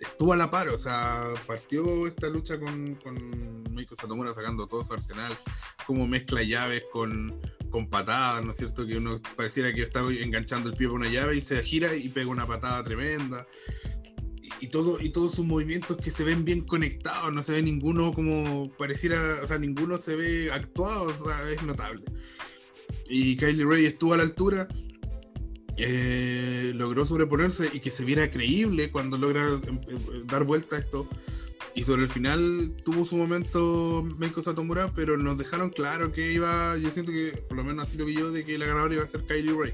estuvo a la par, o sea, partió esta lucha con, con Meiko Satomura sacando todo su arsenal, como mezcla llaves con, con patadas, ¿no es cierto? Que uno pareciera que está enganchando el pie por una llave y se gira y pega una patada tremenda. Y, todo, y todos sus movimientos que se ven bien conectados, no se ve ninguno como pareciera, o sea, ninguno se ve actuado, o sea, es notable. Y Kylie Ray estuvo a la altura, eh, logró sobreponerse y que se viera creíble cuando logra eh, dar vuelta a esto. Y sobre el final tuvo su momento Meiko Satomura, pero nos dejaron claro que iba, yo siento que por lo menos así lo vi yo, de que la ganadora iba a ser Kylie Ray.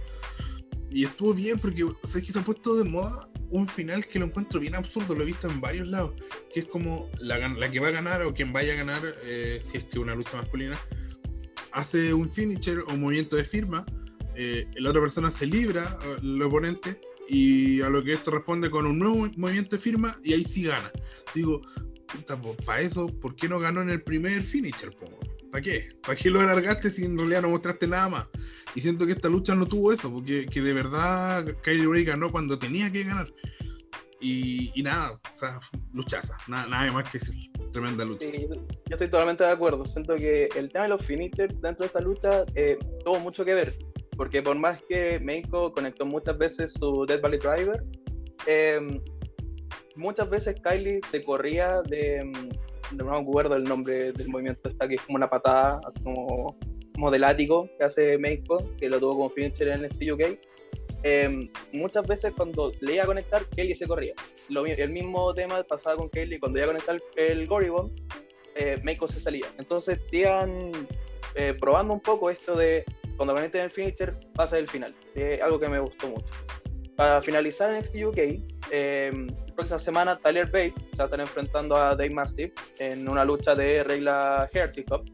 Y estuvo bien porque, o sea, que se ha puesto de moda un final que lo encuentro bien absurdo, lo he visto en varios lados, que es como la, la que va a ganar o quien vaya a ganar, eh, si es que una lucha masculina, hace un finisher o movimiento de firma, eh, la otra persona se libra, el oponente, y a lo que esto responde con un nuevo movimiento de firma y ahí sí gana. Digo, para eso, ¿por qué no ganó en el primer finisher? ¿Para qué? ¿Para qué lo alargaste si en realidad no mostraste nada más? Y siento que esta lucha no tuvo eso, porque que de verdad Kylie Ray ganó cuando tenía que ganar. Y, y nada, o sea, luchaza, nada, nada más que decir. Tremenda lucha. Sí, yo estoy totalmente de acuerdo. Siento que el tema de los finishers dentro de esta lucha eh, tuvo mucho que ver porque por más que Meiko conectó muchas veces su Dead Valley Driver, eh, muchas veces Kylie se corría de, no me acuerdo el nombre del movimiento, está que es como una patada, así como, como de látigo que hace Meiko, que lo tuvo como finisher en el UK. Eh, muchas veces cuando le iba a conectar, Kelly se corría. Lo, el mismo tema pasaba con Kelly, cuando iba a conectar el Goribon, eh, Meiko se salía. Entonces, iban eh, probando un poco esto de cuando conecten el finisher pasa el final. Es algo que me gustó mucho. Para finalizar en NXT UK, eh, la próxima semana Tyler Bate se va a estar enfrentando a Dave Mastiff en una lucha de regla Hearty Cup.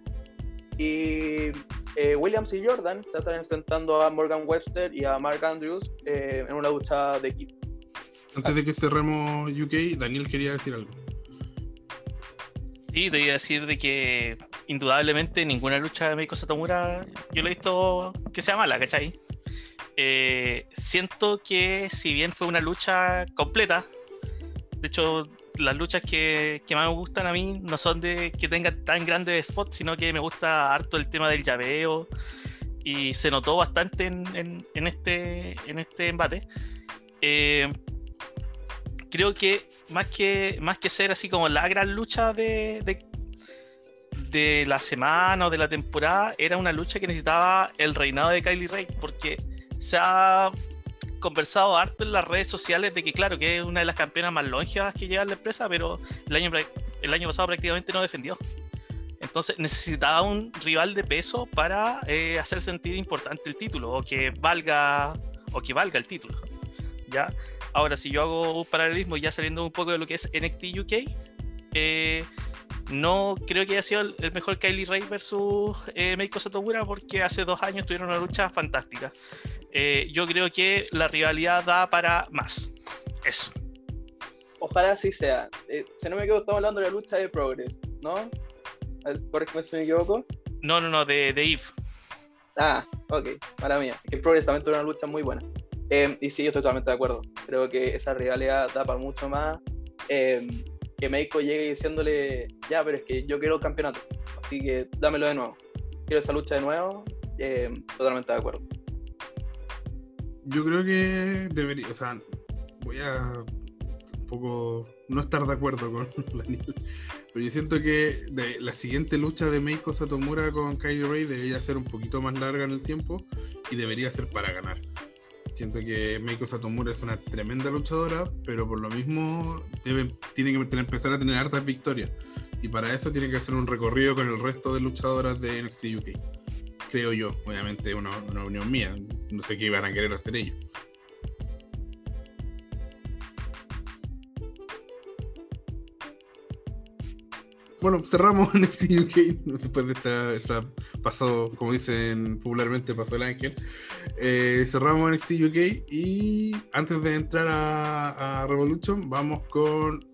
Y eh, Williams y Jordan se va a estar enfrentando a Morgan Webster y a Mark Andrews eh, en una lucha de equipo. Antes de que cerremos UK, Daniel quería decir algo. Sí, te iba a decir de que indudablemente ninguna lucha de Meiko Satomura yo le he visto que sea mala, ¿cachai? Eh, siento que si bien fue una lucha completa, de hecho las luchas que, que, más me gustan a mí no son de que tengan tan grandes spots, sino que me gusta harto el tema del llaveo y se notó bastante en, en, este, en este embate. Eh, creo que más que más que ser así como la gran lucha de, de, la semana o de la temporada, era una lucha que necesitaba el reinado de Kylie Ray, porque se ha conversado harto en las redes sociales de que claro que es una de las campeonas más longevas que lleva la empresa, pero el año, el año pasado prácticamente no defendió. Entonces necesitaba un rival de peso para eh, hacer sentir importante el título o que valga o que valga el título. ¿ya? Ahora, si yo hago un paralelismo ya saliendo un poco de lo que es NXT UK, eh, no creo que haya sido el mejor Kylie Ray versus eh, Meiko Satomura porque hace dos años tuvieron una lucha fantástica. Eh, yo creo que la rivalidad da para más. Eso. Ojalá así sea. Eh, si no me equivoco, estamos hablando de la lucha de Progress, ¿no? Corrígeme si me equivoco. No, no, no, de, de Eve. Ah, ok, para mí. Que Progress también tuvo una lucha muy buena. Eh, y sí, yo estoy totalmente de acuerdo. Creo que esa rivalidad da para mucho más. Eh, que Meiko llegue diciéndole, ya, pero es que yo quiero campeonato. Así que dámelo de nuevo. Quiero esa lucha de nuevo. Eh, totalmente de acuerdo. Yo creo que debería, o sea, voy a un poco no estar de acuerdo con Daniel. Pero yo siento que la siguiente lucha de Meiko Satomura con Kylie Ray debería ser un poquito más larga en el tiempo y debería ser para ganar. Siento que Meiko Satomura es una tremenda luchadora, pero por lo mismo tiene que empezar a tener hartas victorias. Y para eso tiene que hacer un recorrido con el resto de luchadoras de NXT UK. Creo yo, obviamente una, una opinión mía. No sé qué iban a querer hacer ellos. Bueno, cerramos NXT UK después de esta, esta pasó, como dicen popularmente, pasó el ángel. Eh, cerramos NXT UK y antes de entrar a, a Revolution, vamos con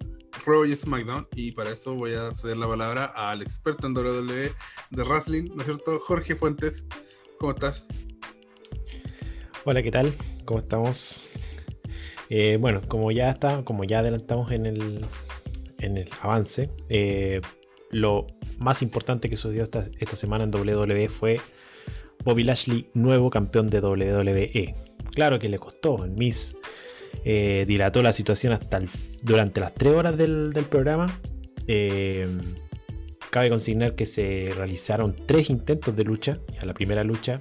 Raw y SmackDown. Y para eso voy a ceder la palabra al experto en WWE de Wrestling, ¿no es cierto? Jorge Fuentes, ¿cómo estás? Hola, ¿qué tal? ¿Cómo estamos? Eh, bueno, como ya está, como ya adelantamos en el, en el avance, eh, lo más importante que sucedió esta, esta semana en WWE fue Bobby Lashley, nuevo campeón de WWE. Claro que le costó, el Miss eh, dilató la situación hasta durante las 3 horas del, programa. cabe consignar que se realizaron tres intentos de lucha. Ya la primera lucha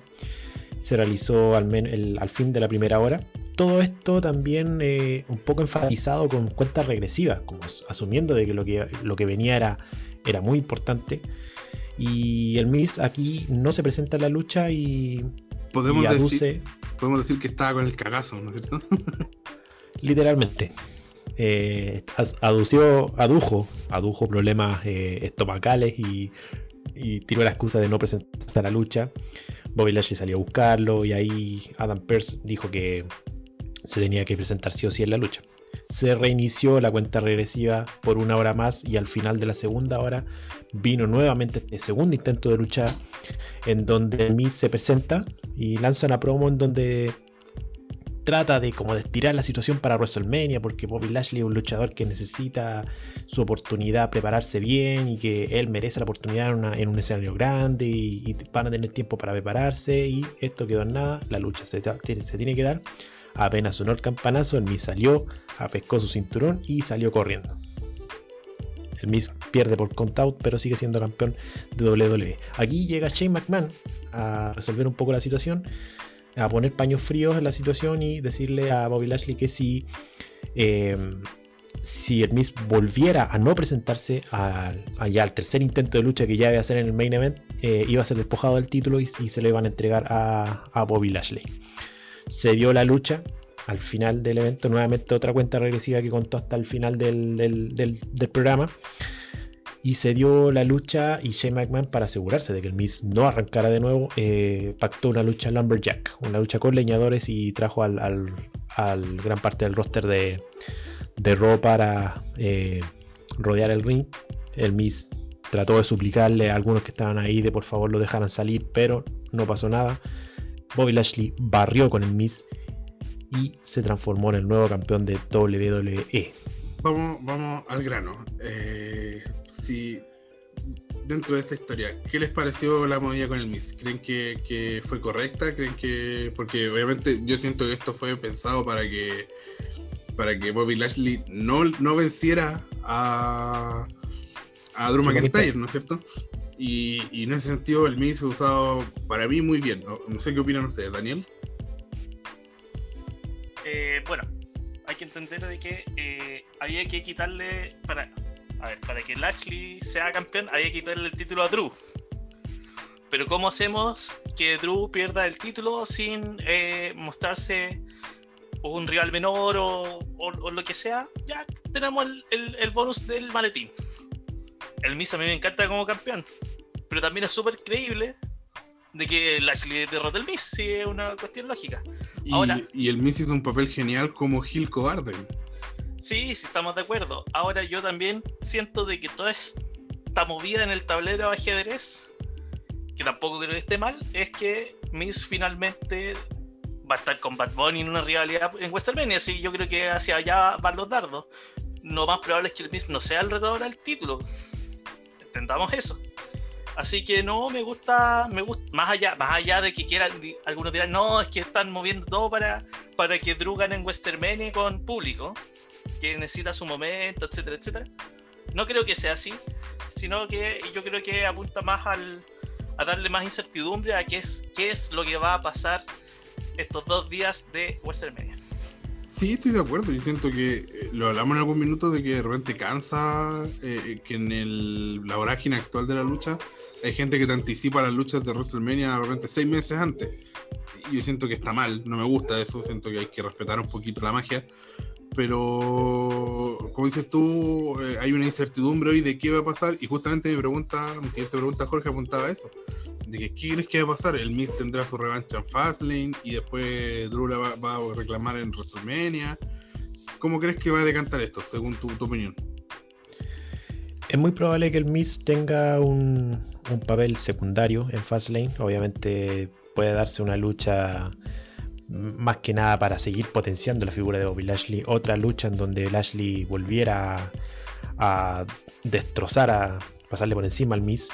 se realizó al, al fin de la primera hora todo esto también eh, un poco enfatizado con cuentas regresivas, como asumiendo de que lo que, lo que venía era, era muy importante. Y el Miss aquí no se presenta en la lucha y, podemos, decir, podemos decir que estaba con el cagazo, ¿no es cierto? literalmente. Eh, adució, adujo, adujo problemas eh, estomacales y, y tiró la excusa de no presentarse a la lucha. Bobby Lashley salió a buscarlo y ahí Adam Pearce dijo que se tenía que presentar sí o sí en la lucha. Se reinició la cuenta regresiva por una hora más y al final de la segunda hora vino nuevamente el segundo intento de lucha en donde Miz se presenta y lanza una promo en donde trata de como de la situación para WrestleMania porque Bobby Lashley es un luchador que necesita su oportunidad, prepararse bien y que él merece la oportunidad en, un escenario grande y, van a tener tiempo para prepararse y esto quedó en nada, la lucha se tiene que dar Apenas sonó el campanazo, el Miz salió, apescó su cinturón y salió corriendo. El Miz pierde por count out, pero sigue siendo campeón de WWE. Aquí llega Shane McMahon a resolver un poco la situación, a poner paños fríos en la situación y decirle a Bobby Lashley que si, em, si el Miz volviera a no presentarse al, al tercer intento de lucha que ya iba a hacer en el main event, eh, iba a ser despojado del título y, se lo iban a entregar a, a Bobby Lashley se dio la lucha al final del evento, nuevamente otra cuenta regresiva que contó hasta el final del, programa. Y se dio la lucha y Shane McMahon, para asegurarse de que el Miz no arrancara de nuevo, eh, pactó una lucha Lumberjack, una lucha con leñadores y trajo al, gran parte del roster de, de para eh, rodear el ring. El Miz trató de suplicarle a algunos que estaban ahí de por favor lo dejaran salir, pero no pasó nada. Bobby Lashley barrió con el Miz y se transformó en el nuevo campeón de WWE. Vamos, vamos al grano. Eh, si dentro de esta historia, ¿qué les pareció la movida con el Miz? ¿Creen que, fue correcta? ¿Creen que.? Porque obviamente yo siento que esto fue pensado para que. para que Bobby Lashley no, no venciera a. a Drew McIntyre, ¿no es cierto? Y, en ese sentido el Miz fue usado para mí muy bien. No, sé qué opinan ustedes, Daniel. Eh, bueno, hay que entender de que eh, había que quitarle para, para que Lashley sea campeón, había que quitarle el título a Drew. Pero ¿cómo hacemos que Drew pierda el título sin eh, mostrarse un rival menor o, lo que sea? Ya tenemos el, el bonus del maletín el Miz a mí me encanta como campeón, pero también es súper creíble de que Lashley derrota el Miz, sí, es una cuestión lógica. Y, y el Miz hizo un papel genial como Gil Cobarde. Sí, sí, estamos de acuerdo. Ahora yo también siento de que toda esta movida en el tablero de ajedrez, que tampoco creo que esté mal, es que Miz finalmente va a estar con Bad Bunny en una rivalidad en WrestleMania, así yo creo que hacia allá van los dardos. Lo más probable es que el Miz no sea el retador al título intentamos eso. Así que no, me gusta, me gusta, más allá, más allá de que quieran, algunos dirán, no, es que están moviendo todo para, para que Drew gane en Westermania con público, que necesita su momento, etcétera, etcétera. No creo que sea así, sino que yo creo que apunta más al, a darle más incertidumbre a qué es, qué es lo que va a pasar estos dos días de Westermania. Sí, estoy de acuerdo. Yo siento que eh, lo hablamos en algún minuto de que de repente cansa eh, que en el, la vorágine actual de la lucha hay gente que te anticipa las luchas de WrestleMania de repente seis meses antes. Yo siento que está mal, no me gusta eso. Siento que hay que respetar un poquito la magia. Pero como dices tú, eh, hay una incertidumbre hoy de qué va a pasar y justamente mi pregunta, mi siguiente pregunta, Jorge, apuntaba a eso. De que, ¿qué crees que va a pasar? El Miz tendrá su revancha en Fastlane y después Drew la va, a reclamar en WrestleMania. ¿Cómo crees que va a decantar esto, según tu, opinión? Es muy probable que el Miz tenga un papel secundario en Fastlane. Obviamente puede darse una lucha más que nada para seguir potenciando la figura de Bobby Lashley. Otra lucha en donde Lashley volviera a, destrozar, a pasarle por encima al Miz.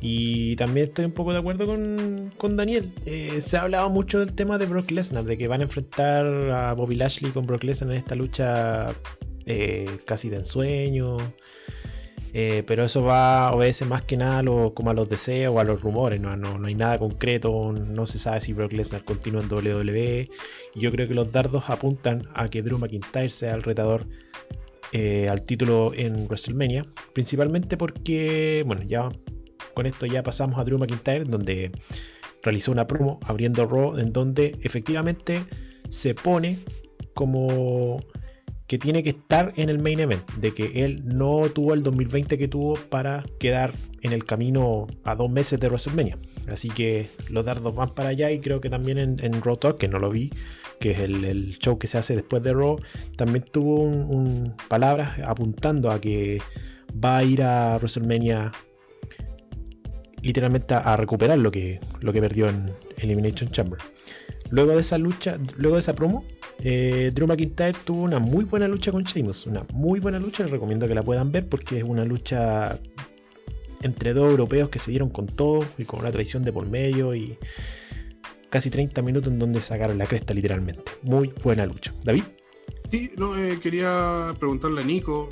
Y también estoy un poco de acuerdo con, Daniel. Eh, se ha hablado mucho del tema de Brock Lesnar, de que van a enfrentar a Bobby Lashley con Brock Lesnar en esta lucha eh, casi de ensueño. Eh, pero eso va, obedece más que nada como a los deseos o a los rumores, ¿no? No, hay nada concreto, no se sabe si Brock Lesnar continúa en WWE. Yo creo que los dardos apuntan a que Drew McIntyre sea el retador eh, al título en WrestleMania, principalmente porque, bueno, ya con esto ya pasamos a Drew McIntyre, donde realizó una promo abriendo Raw, en donde efectivamente se pone como que tiene que estar en el main event, de que él no tuvo el 2020 que tuvo para quedar en el camino a dos meses de WrestleMania. Así que los dardos van para allá y creo que también en, en Raw Talk, que no lo vi, que es el, show que se hace después de Raw, también tuvo un, palabras apuntando a que va a ir a WrestleMania literalmente a, recuperar lo que, lo que perdió en Elimination Chamber. Luego de esa lucha, luego de esa promo, eh, Drew McIntyre tuvo una muy buena lucha con Sheamus. Una muy buena lucha, les recomiendo que la puedan ver porque es una lucha entre dos europeos que se dieron con todo y con una traición de por medio y casi 30 minutos en donde sacaron la cresta literalmente. Muy buena lucha. David. Sí, no, eh, quería preguntarle a Nico,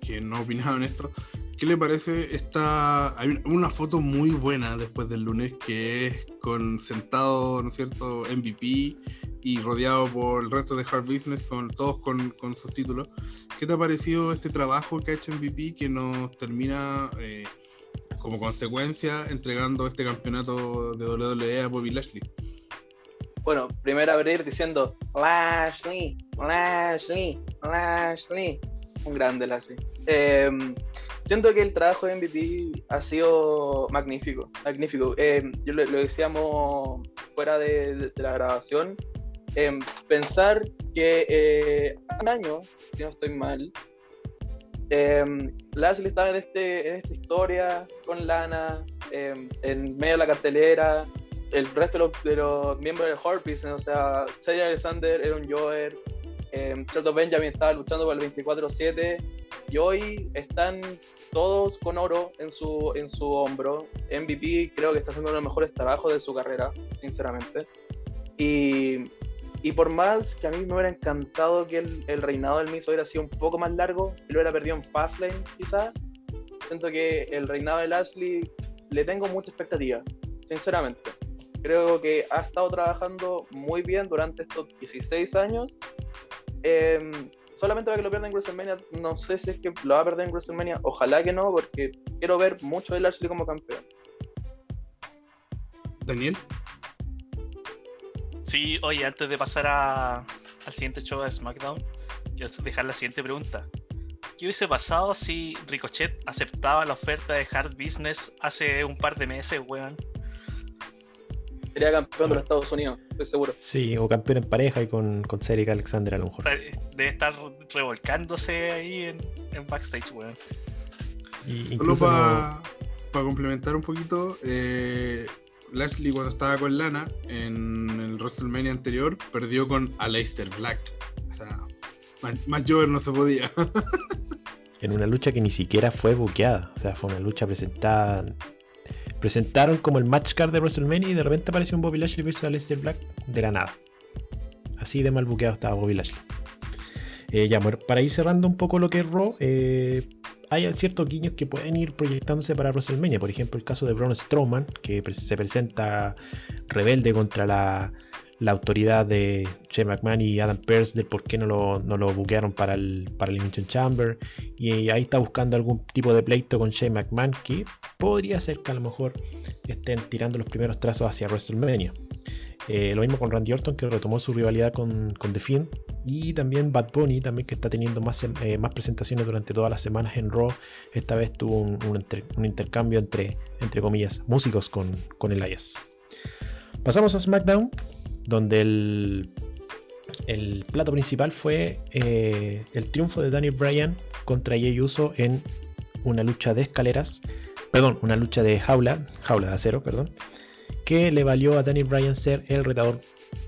que no opinaba en esto, ¿qué le parece esta... Hay una foto muy buena después del lunes que es con sentado, ¿no es cierto?, MVP y rodeado por el resto de Hard Business, con todos con, con sus títulos. ¿Qué te ha parecido este trabajo que ha hecho MVP que nos termina eh, como consecuencia entregando este campeonato de WWE a Bobby Lashley? Bueno, primero abrir diciendo Lashley, Lashley, Lashley. Un grande Lashley. Em, siento que el trabajo de MVP ha sido magnífico, magnífico. Em, yo lo, decíamos fuera de, la grabación, Em, pensar que eh, un año, si no estoy mal, eh, Lashley estaba en, este, esta historia con Lana, em, en medio de la cartelera, el resto de los, miembros del Hard o sea, Cedric Alexander era un Joer, eh, Benjamin estaba luchando por el 24-7 y hoy están todos con oro en su, en su hombro. MVP creo que está haciendo uno de los mejores trabajos de su carrera, sinceramente. Y y por más que a mí me hubiera encantado que el, reinado del Miz hubiera sido un poco más largo, lo hubiera perdido en Fastlane, quizás, siento que el reinado de Lashley le tengo mucha expectativa, sinceramente. Creo que ha estado trabajando muy bien durante estos 16 años. Em, solamente para que lo pierda en WrestleMania, no sé si es que lo va a perder en WrestleMania, ojalá que no, porque quiero ver mucho de Lashley como campeón. Daniel. Sí, oye, antes de pasar a, al siguiente show de SmackDown, quiero dejar la siguiente pregunta. ¿Qué hubiese pasado si Ricochet aceptaba la oferta de Hard Business hace un par de meses, weón? Sería campeón de los Estados Unidos, estoy seguro. Sí, o campeón en pareja y con, con Cedric Alexander a lo mejor. Debe estar revolcándose ahí en, backstage, weón. Solo para complementar un poquito, eh, Lashley cuando estaba con Lana en el WrestleMania anterior perdió con Aleister Black. O sea, más, Jover no se podía. en una lucha que ni siquiera fue buqueada. O sea, fue una lucha presentada. Presentaron como el match card de WrestleMania y de repente apareció un Bobby Lashley versus Aleister Black de la nada. Así de mal buqueado estaba Bobby Lashley. Eh, ya, para ir cerrando un poco lo que es Raw, eh, hay ciertos guiños que pueden ir proyectándose para WrestleMania. Por ejemplo, el caso de Braun Strowman, que se presenta rebelde contra la, autoridad de Shane McMahon y Adam Pearce del por qué no lo, buquearon para el, para el Elimination Chamber. Y ahí está buscando algún tipo de pleito con Shane McMahon que podría ser que a lo mejor estén tirando los primeros trazos hacia WrestleMania. Eh, lo mismo con Randy Orton, que retomó su rivalidad con, con The Fiend. Y también Bad Bunny, también que está teniendo más, eh, más presentaciones durante todas las semanas en Raw. Esta vez tuvo un, un, intercambio entre, entre comillas, músicos con, con Elias. Pasamos a SmackDown, donde el, el plato principal fue eh, el triunfo de Daniel Bryan contra Jey Uso en una lucha de escaleras, perdón, una lucha de jaula, jaula de acero, perdón, que le valió a Daniel Bryan ser el retador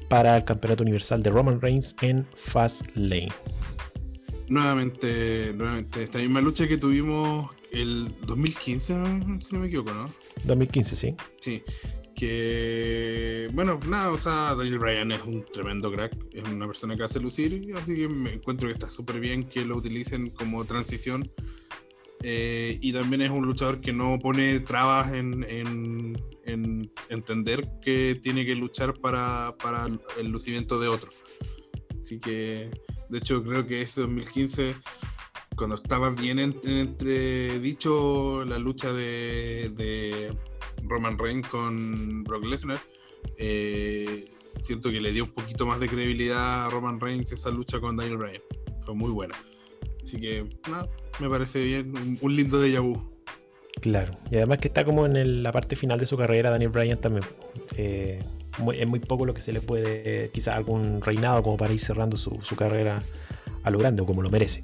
para el campeonato universal de Roman Reigns en Fast Lane. Nuevamente, nuevamente, esta misma lucha que tuvimos el 2015, si no me equivoco, ¿no? 2015, sí. Sí, que bueno, nada, o sea, Daniel Bryan es un tremendo crack, es una persona que hace lucir, así que me encuentro que está súper bien que lo utilicen como transición. Eh, y también es un luchador que no pone trabas en, entender que tiene que luchar para, para, el lucimiento de otro. Así que, de hecho, creo que ese 2015 cuando estaba bien entre, dicho la lucha de Roman Reigns con Brock Lesnar, eh, siento que le dio un poquito más de credibilidad a Roman Reigns esa lucha con Daniel Bryan. Fue muy buena. Así que, nada, me parece bien, un, lindo déjà vu. Claro, y además que está como en la parte final de su carrera, Daniel Bryan también. Eh, es muy poco lo que se le puede, quizás algún reinado como para ir cerrando su, carrera a lo grande o como lo merece.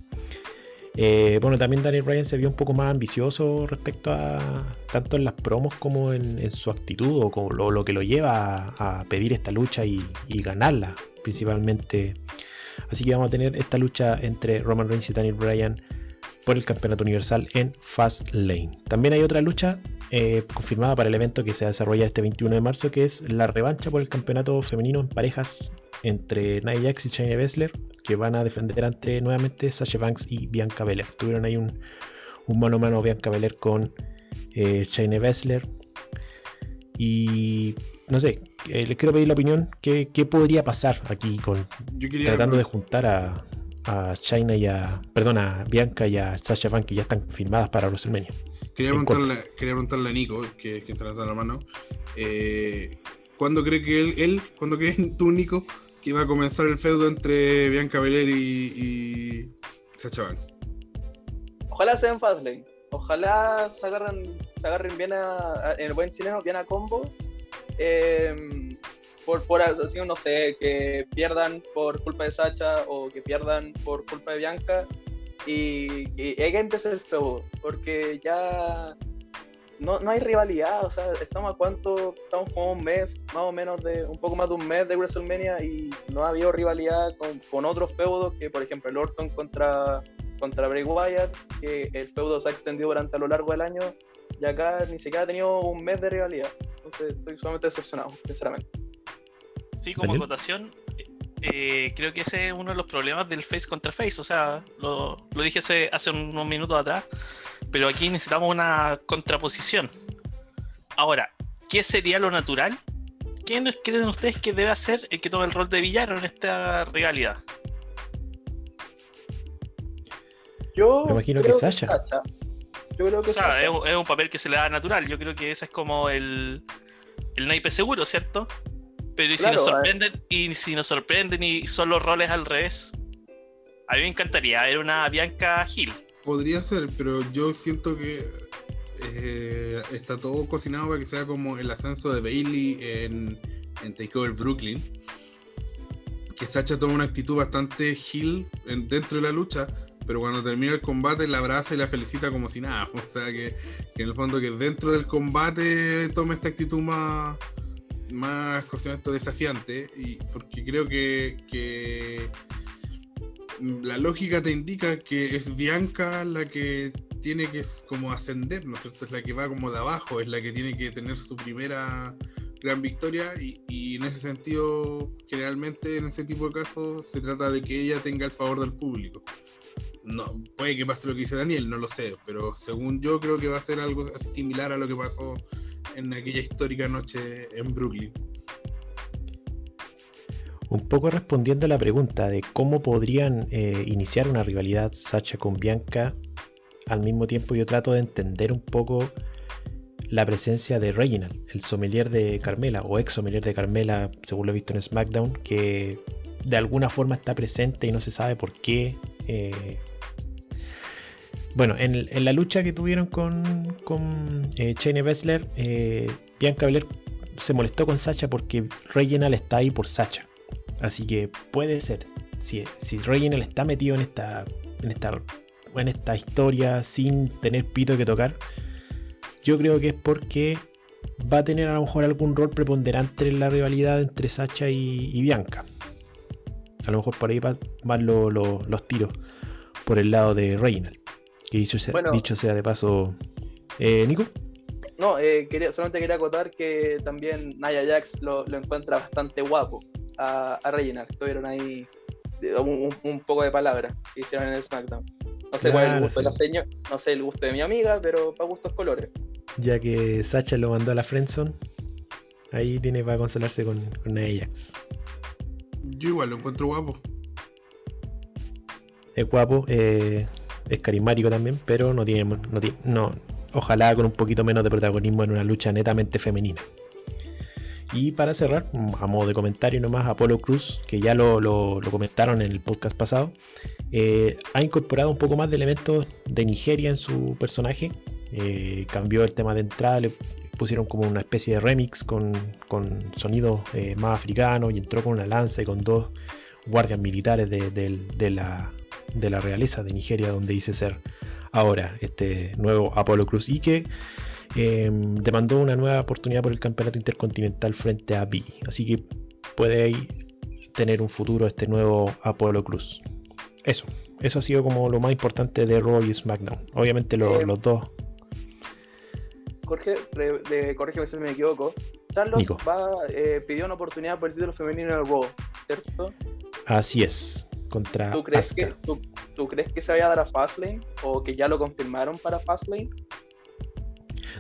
Eh, bueno, también Daniel Bryan se vio un poco más ambicioso respecto a tanto en las promos como en, su actitud o como lo, que lo lleva a, pedir esta lucha y, ganarla principalmente. Así que vamos a tener esta lucha entre Roman Reigns y Daniel Bryan por el campeonato universal en Fast Lane. También hay otra lucha eh, confirmada para el evento que se desarrolla este 21 de marzo, que es la revancha por el campeonato femenino en parejas entre Nia Jax y Shayna Baszler, que van a defender ante nuevamente Sasha Banks y Bianca Belair. Tuvieron ahí un, mano a mano Bianca Belair con eh, Shayna Baszler. Y no sé, eh, les quiero pedir la opinión. ¿Qué, podría pasar aquí con tratando de juntar a, a China y a. Perdón, a Bianca y a Sasha Banks que ya están firmadas para WrestleMania? Quería preguntarle, quería preguntarle a Nico, que, que está la mano. Eh, ¿Cuándo cree que él, él, cuándo crees tú, Nico, que iba a comenzar el feudo entre Bianca Belair y, Sacha Banks. Ojalá sea en Fastlane. Ojalá se agarren, se agarren bien a, en el buen chileno, bien a combo. Em, por, por así, no sé, que pierdan por culpa de Sacha o que pierdan por culpa de Bianca y, y, el feudo, porque ya no, no hay rivalidad, o sea, estamos a cuánto, estamos como un mes, más o menos de, un poco más de un mes de WrestleMania y no ha habido rivalidad con, con otros feudos, que por ejemplo el Orton contra, contra Bray Wyatt, que el feudo se ha extendido durante a lo largo del año, y acá ni siquiera ha tenido un mes de rivalidad. Entonces estoy sumamente decepcionado, sinceramente. Sí, como acotación, eh, creo que ese es uno de los problemas del face contra face. O sea, lo, lo dije hace, hace unos minutos atrás pero aquí necesitamos una contraposición. Ahora, ¿qué sería lo natural? ¿Quién creen ustedes que debe hacer el que tome el rol de villano en esta realidad? Yo Me imagino que Sasha. Yo creo que o sea, es, un papel que se le da natural. Yo creo que ese es como el, el naipe seguro, ¿cierto? Pero ¿y si nos sorprenden? Y si nos sorprenden y son los roles al revés. A mí me encantaría ver una Bianca Hill podría ser, pero yo siento que eh, está todo cocinado para que sea como el ascenso de Bailey en, en Takeover Brooklyn. Que Sacha toma una actitud bastante heel dentro de la lucha, pero cuando termina el combate la abraza y la felicita como si nada. O sea que, en el fondo que dentro del combate toma esta actitud más, más desafiante. Y porque creo que, que la lógica te indica que es Bianca la que tiene que como ascender, ¿no es cierto? Es la que va como de abajo, es la que tiene que tener su primera gran victoria y, en ese sentido, generalmente en ese tipo de casos se trata de que ella tenga el favor del público. No, puede que pase lo que dice Daniel, no lo sé, pero según yo creo que va a ser algo similar a lo que pasó en aquella histórica noche en Brooklyn un poco respondiendo a la pregunta de cómo podrían eh, iniciar una rivalidad Sacha con Bianca, al mismo tiempo yo trato de entender un poco la presencia de Reginald, el sommelier de Carmela, o ex sommelier de Carmela, según lo he visto en SmackDown, que de alguna forma está presente y no se sabe por qué. Eh, bueno, en, la lucha que tuvieron con, con eh, eh, Bianca Belair se molestó con Sacha porque Reginald está ahí por Sacha. Así que puede ser. Si, si está metido en esta, en esta historia sin tener pito que tocar, yo creo que es porque va a tener a lo mejor algún rol preponderante en la rivalidad entre Sacha y, Bianca. A lo mejor por ahí van, los tiros por el lado de Reynald. Que dicho sea, de paso, eh, Nico. No, eh, quería, solamente quería acotar que también Naya Jax lo, encuentra bastante guapo a, a Reginald. Estuvieron ahí un, un, poco de palabras que hicieron en el SmackDown. No sé cuál es el gusto de la señora, no sé el gusto de mi amiga, pero para gustos colores. Ya que Sacha lo mandó a la Friendzone, ahí tiene para consolarse con, con Ajax. Yo igual lo encuentro guapo. Es guapo, eh, es carismático también, pero no tiene, no, no, ojalá con un poquito menos de protagonismo en una lucha netamente femenina. Y para cerrar, a modo de comentario nomás, Apolo Cruz, que ya lo, comentaron en el podcast pasado, eh, ha incorporado un poco más de elementos de Nigeria en su personaje. Eh, cambió el tema de entrada, le pusieron como una especie de remix con, con sonidos eh, más africanos y entró con una lanza y con dos guardias militares de, la, de la realeza de Nigeria, donde dice ser ahora este nuevo Apolo Cruz. Y que Em, demandó una nueva oportunidad por el campeonato intercontinental frente a B. Así que puede tener un futuro este nuevo Apollo Cruz. Eso, eso ha sido como lo más importante de Raw y SmackDown. Obviamente eh, los dos. Jorge, corrígeme si me equivoco. Charlotte eh, pidió una oportunidad por el título femenino en Raw, ¿cierto? Así es. Contra ¿Tú crees, que, tú crees que se vaya a dar a Fastlane? ¿O que ya lo confirmaron para Fastlane?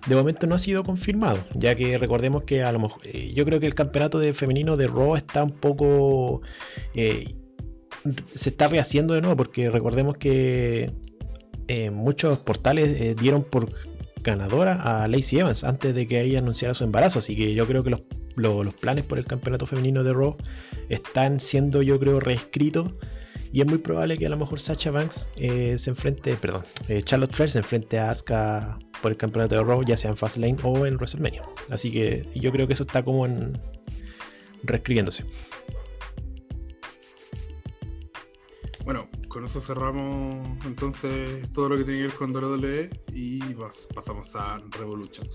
de momento no ha sido confirmado, ya que recordemos que a lo mejor eh, yo creo que el campeonato de femenino de Raw está un poco eh, se está rehaciendo de nuevo porque recordemos que eh, muchos portales dieron por ganadora a Lacey Evans antes de que ella anunciara su embarazo, así que yo creo que los, los planes por el campeonato femenino de Raw están siendo yo creo reescritos y es muy probable que a lo mejor Sacha Banks eh, se enfrente, perdón, eh, Charlotte Flair se enfrente a Asuka por el campeonato de Raw, ya sea en Fastlane o en WrestleMania. Así que yo creo que eso está como en reescribiéndose. Bueno, con eso cerramos entonces todo lo que tiene que ver con WWE y pasamos a Revolution.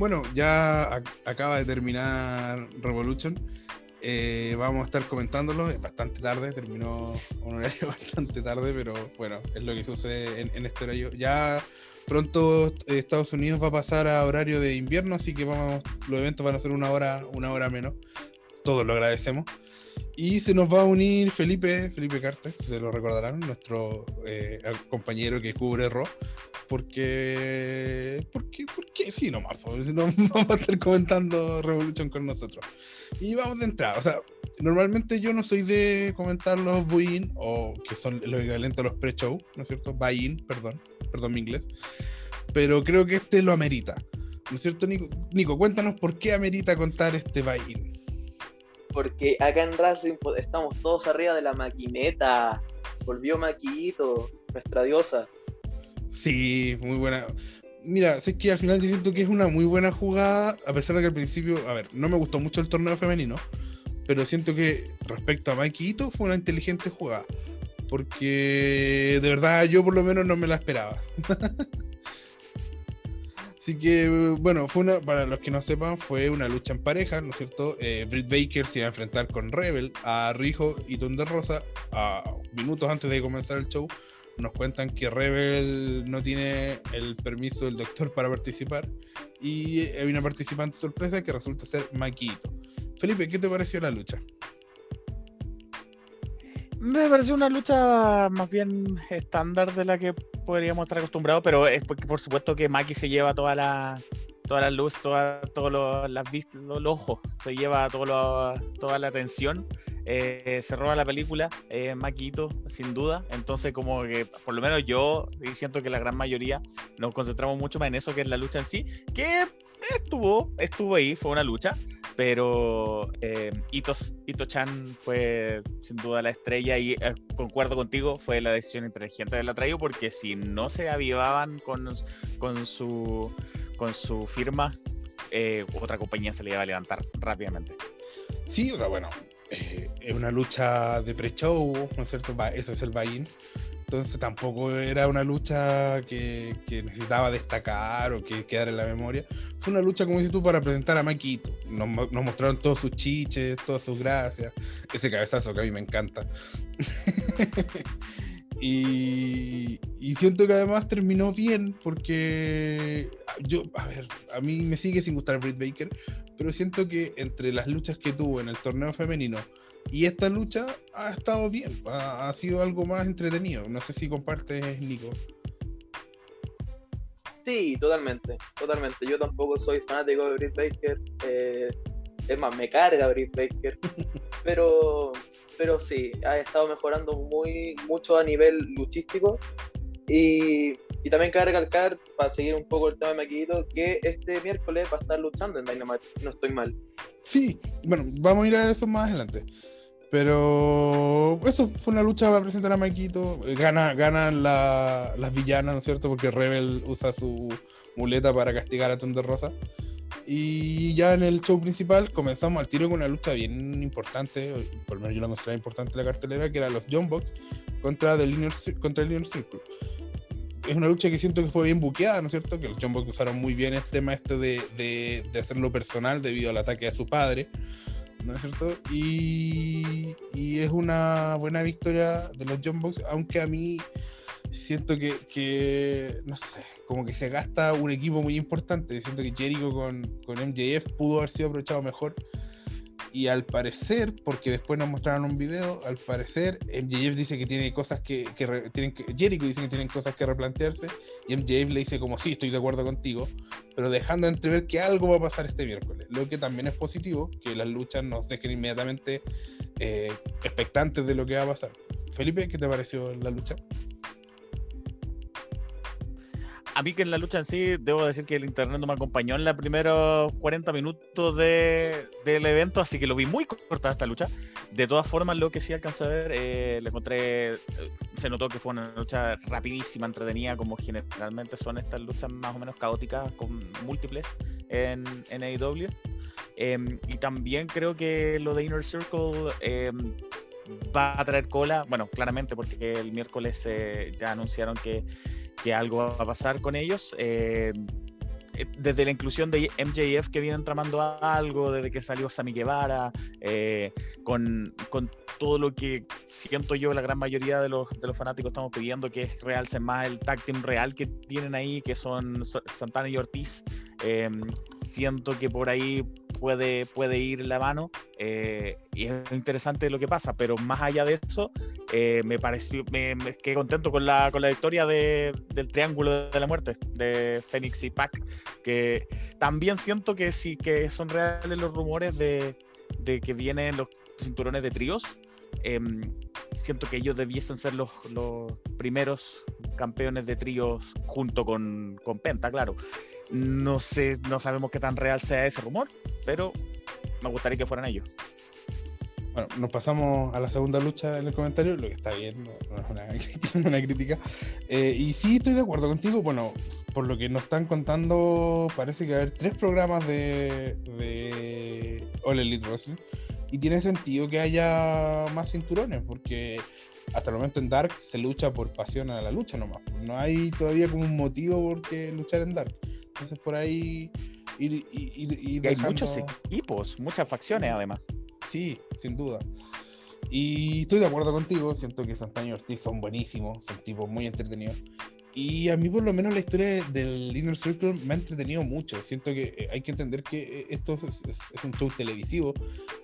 Bueno, ya acaba de terminar Revolution. Eh, vamos a estar comentándolo. Bastante tarde, terminó un horario bastante tarde, pero bueno, es lo que sucede en, este horario. Ya pronto eh, Estados Unidos va a pasar a horario de invierno, así que vamos, los eventos van a ser una hora, una hora menos. Todos lo agradecemos. Y se nos va a unir Felipe, Felipe Cartes, se lo recordarán, nuestro eh, compañero que cubre RO, porque, porque, porque sí, nomás, pues, no, vamos a estar comentando Revolution con nosotros. Y vamos de entrada, o sea, normalmente yo no soy de comentar los buy-in, o que son lo equivalente a los pre-show, ¿no es cierto? Buy-in, perdón, perdón mi inglés, pero creo que este lo amerita, ¿no es cierto, Nico? Nico, cuéntanos por qué amerita contar este buy-in porque acá en Racing estamos todos arriba de la maquineta. Volvió Maquillito, nuestra diosa. Sí, muy buena. Mira, sé que al final yo siento que es una muy buena jugada, a pesar de que al principio, a ver, no me gustó mucho el torneo femenino, pero siento que respecto a Maquillito fue una inteligente jugada. Porque de verdad yo por lo menos no me la esperaba. Así que, bueno, fue una, para los que no sepan, fue una lucha en pareja, ¿no es cierto? Eh, Britt Baker se iba a enfrentar con Rebel, a Rijo y Thunder Rosa, a minutos antes de comenzar el show. Nos cuentan que Rebel no tiene el permiso del doctor para participar y hay una participante sorpresa que resulta ser Maquito. Felipe, ¿qué te pareció la lucha? Me pareció una lucha más bien estándar de la que podríamos estar acostumbrados, pero es porque por supuesto que Maki se lleva toda la, toda la luz, toda, todos los, los, ojos, se lleva todo lo- toda la atención. eh, se roba la película, eh, Maquito, sin duda. Entonces, como que por lo menos yo siento que la gran mayoría nos concentramos mucho más en eso que en la lucha en sí, que estuvo, estuvo ahí, fue una lucha, pero eh, Ito- Ito-chan fue sin duda la estrella y eh, concuerdo contigo, fue la decisión inteligente de la porque si no se avivaban con, con, su, con su firma, eh, otra compañía se le iba a levantar rápidamente. Sí, bueno, eh, es una lucha de pre-show, ¿no es cierto? Eso es el buy-in. Entonces tampoco era una lucha que, que necesitaba destacar o que quedara en la memoria. Fue una lucha, como dices tú, para presentar a Maquito. Nos, nos mostraron todos sus chiches, todas sus gracias. Ese cabezazo que a mí me encanta. y, y siento que además terminó bien porque yo, a ver, a mí me sigue sin gustar Britt Baker, pero siento que entre las luchas que tuvo en el torneo femenino y esta lucha ha estado bien, ha, ha sido algo más entretenido. No sé si compartes, Nico. Sí, totalmente, totalmente. Yo tampoco soy fanático de Britt Baker. eh, es más, me carga Britt Baker. pero, pero sí, ha estado mejorando muy mucho a nivel luchístico. Y, y también cabe recalcar, para seguir un poco el tema de Maquito, que este miércoles va a estar luchando en Dynamite. No estoy mal. Sí, bueno, vamos a ir a eso más adelante. Pero eso fue una lucha para presentar a Maquito. Gana, ganan la- las villanas, ¿no es cierto? Porque Rebel usa su muleta para castigar a Thunder Rosa. Y ya en el show principal comenzamos al tiro con una lucha bien importante, por lo menos yo la consideraba importante la cartelera, que era los John contra, el Linear Circle. Es una lucha que siento que fue bien buqueada, ¿no es cierto? Que los John Box usaron muy bien este este de, de, de hacerlo personal debido al ataque a su padre, ¿no es cierto? Y, y es una buena victoria de los John Box, aunque a mí siento que, que, no sé, como que se gasta un equipo muy importante. Siento que Jericho con, con MJF pudo haber sido aprovechado mejor. Y al parecer, porque después nos mostraron un video, al parecer MJF dice que tiene cosas que, tienen que, Jericho dice que tienen cosas que replantearse y MJF le dice como sí, estoy de acuerdo contigo, pero dejando entrever que algo va a pasar este miércoles, lo que también es positivo, que las luchas nos dejen inmediatamente eh, expectantes de lo que va a pasar. Felipe, ¿qué te pareció la lucha? A mí que en la lucha en sí, debo decir que el internet no me acompañó en los primeros 40 minutos de, del evento, así que lo vi muy corta esta lucha. De todas formas, lo que sí alcancé a ver, eh, le encontré, eh, se notó que fue una lucha rapidísima, entretenida, como generalmente son estas luchas más o menos caóticas, con múltiples en, en AEW. Em, y también creo que lo de Inner Circle em, va a traer cola, bueno, claramente porque el miércoles eh, ya anunciaron que que algo va a pasar con ellos. eh, eh, desde la inclusión de MJF que vienen tramando algo, desde que salió Sammy Guevara, eh, con, con todo lo que siento yo, la gran mayoría de los, de los fanáticos estamos pidiendo que es realce más el tag team real que tienen ahí, que son So- Santana y Ortiz. eh, siento que por ahí puede, puede ir la mano eh, y es interesante lo que pasa, pero más allá de eso, eh, me pareció, me, me quedé contento con la, con la victoria de- del Triángulo de la Muerte, de Fénix y Pac, que también siento que sí que son reales los rumores de, de que vienen los cinturones de tríos. em, siento que ellos debiesen ser los, los primeros campeones de tríos junto con, con Penta, claro. No sé, no sabemos qué tan real sea ese rumor, pero me gustaría que fueran ellos. Bueno, nos pasamos a la segunda lucha en el comentario, lo que está bien, no, es una, una crítica. Eh, y sí, estoy de acuerdo contigo. Bueno, por lo que nos están contando, parece que va a haber tres programas de, de All Elite Wrestling. Y tiene sentido que haya más cinturones, porque hasta el momento en Dark se lucha por pasión a la lucha nomás. No hay todavía como un motivo por qué luchar en Dark. Entonces por ahí ir, ir, ir- ir Y hay dejando- muchos equipos, muchas facciones además. Sí, sin duda. Y estoy de acuerdo contigo, siento que Santana y Ortiz son buenísimos, son tipos muy entretenidos. Y a mí por lo menos la historia del Inner Circle me ha entretenido mucho. Siento que eh, hay que entender que eh, esto es, es- es un show televisivo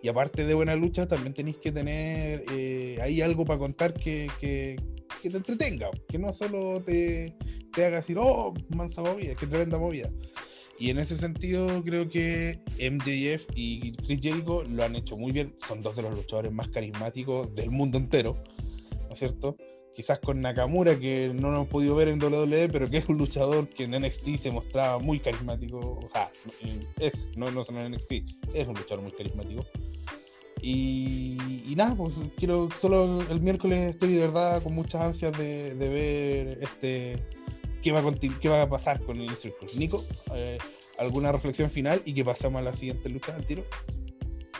y aparte de buena lucha también tenéis que tener eh, ahí algo para contar que, que, que te entretenga, que no solo te, te haga decir, oh, mansa movida, que tremenda movida. Y en ese sentido creo que MJF y Chris Jericho lo han hecho muy bien. Son dos de los luchadores más carismáticos del mundo entero, ¿no es cierto? Quizás con Nakamura, que no lo hemos podido ver en WWE, pero que es un luchador que en NXT se mostraba muy carismático. O sea, es, no, no solo en NXT, es un luchador muy carismático. Y, y nada, pues quiero, solo el miércoles estoy de verdad con muchas ansias de, de ver este qué va, a qué va a pasar con el Circle. Nico, eh, ¿alguna reflexión final y que pasamos a la siguiente lucha al tiro?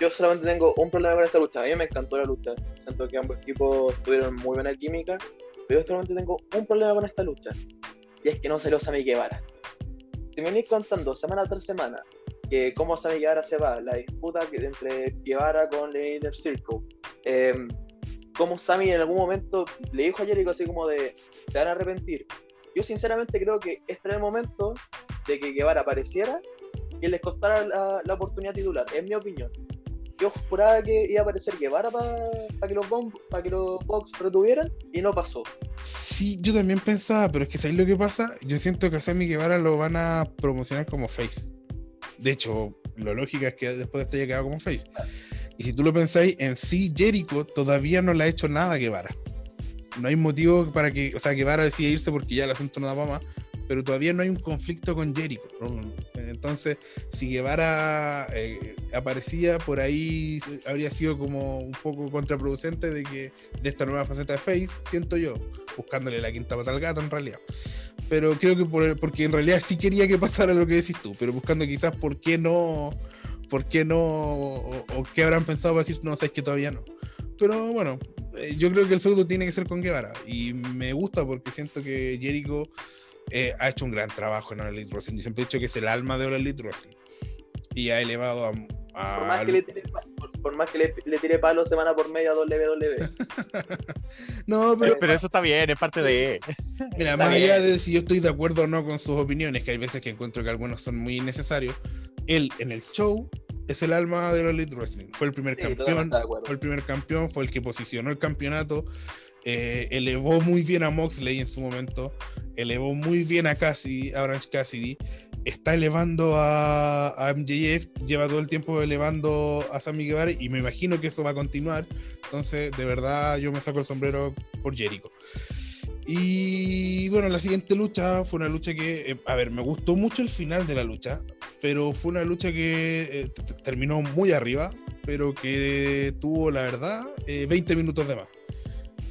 Yo solamente tengo un problema con esta lucha. A mí me encantó la lucha. Siento que ambos equipos tuvieron muy buena química. Pero yo solamente tengo un problema con esta lucha. Y es que no salió Sammy Guevara. Si me venís contando semana tras semana que cómo Sammy Guevara se va, la disputa entre Guevara con el Inner Circle, eh, cómo Sammy en algún momento le dijo a Jericho así como de te van a arrepentir. Yo sinceramente creo que este era el momento de que Guevara apareciera y les costara la, oportunidad titular, es mi opinión. Yo juraba que iba a aparecer Guevara para que los Bomb- pa' que los Bucks retuvieran y no pasó. Sí, yo también pensaba, pero es que ¿sabéis lo que pasa? Yo siento que a Sammy Guevara lo van a promocionar como face. De hecho, lo lógico es que después de esto haya quedado como face. Y si tú lo pensáis, en sí Jericho todavía no le ha hecho nada a Guevara. No hay motivo para que, o sea, Guevara decida irse porque ya el asunto no da más, pero todavía no hay un conflicto con Jericho. Entonces, si Guevara eh, aparecía por ahí, habría sido como un poco contraproducente de que de esta nueva faceta de Face, siento yo, buscándole la quinta pata al gato en realidad. Pero creo que por- porque en realidad sí quería que pasara lo que decís tú, pero buscando quizás por qué no, por qué no, o, o qué habrán pensado para decir, no, sabes que todavía no. Pero bueno, eh, yo creo que el feudo tiene que ser con Guevara y me gusta porque siento que Jericho eh, ha hecho un gran trabajo en All Elite Wrestling. Yo siempre he dicho que es el alma de All Elite Wrestling y ha elevado a, a- Por más que le tire, le, palo semana por medio a WWE. no, pero Pero, pero eso está bien, es parte de. Mira, Está más allá de si yo estoy de acuerdo o no con sus opiniones, que hay veces que encuentro que algunos son muy innecesarios, él en el show es el alma de la Elite Wrestling. Fue el primer Sí, campeón, totalmente de acuerdo. fue el primer campeón, fue el que posicionó el campeonato, eh, elevó muy bien a Moxley en su momento, elevó muy bien a Cassidy, a Orange Cassidy, está elevando a, a MJF, lleva todo el tiempo elevando a Sammy Guevara y me imagino que eso va a continuar. Entonces, de verdad, yo me saco el sombrero por Jericho. Y bueno, la siguiente lucha fue una lucha que, eh, a ver, me gustó mucho el final de la lucha, pero fue una lucha que eh, terminó muy arriba, pero que tuvo, la verdad, eh, 20 minutos de más.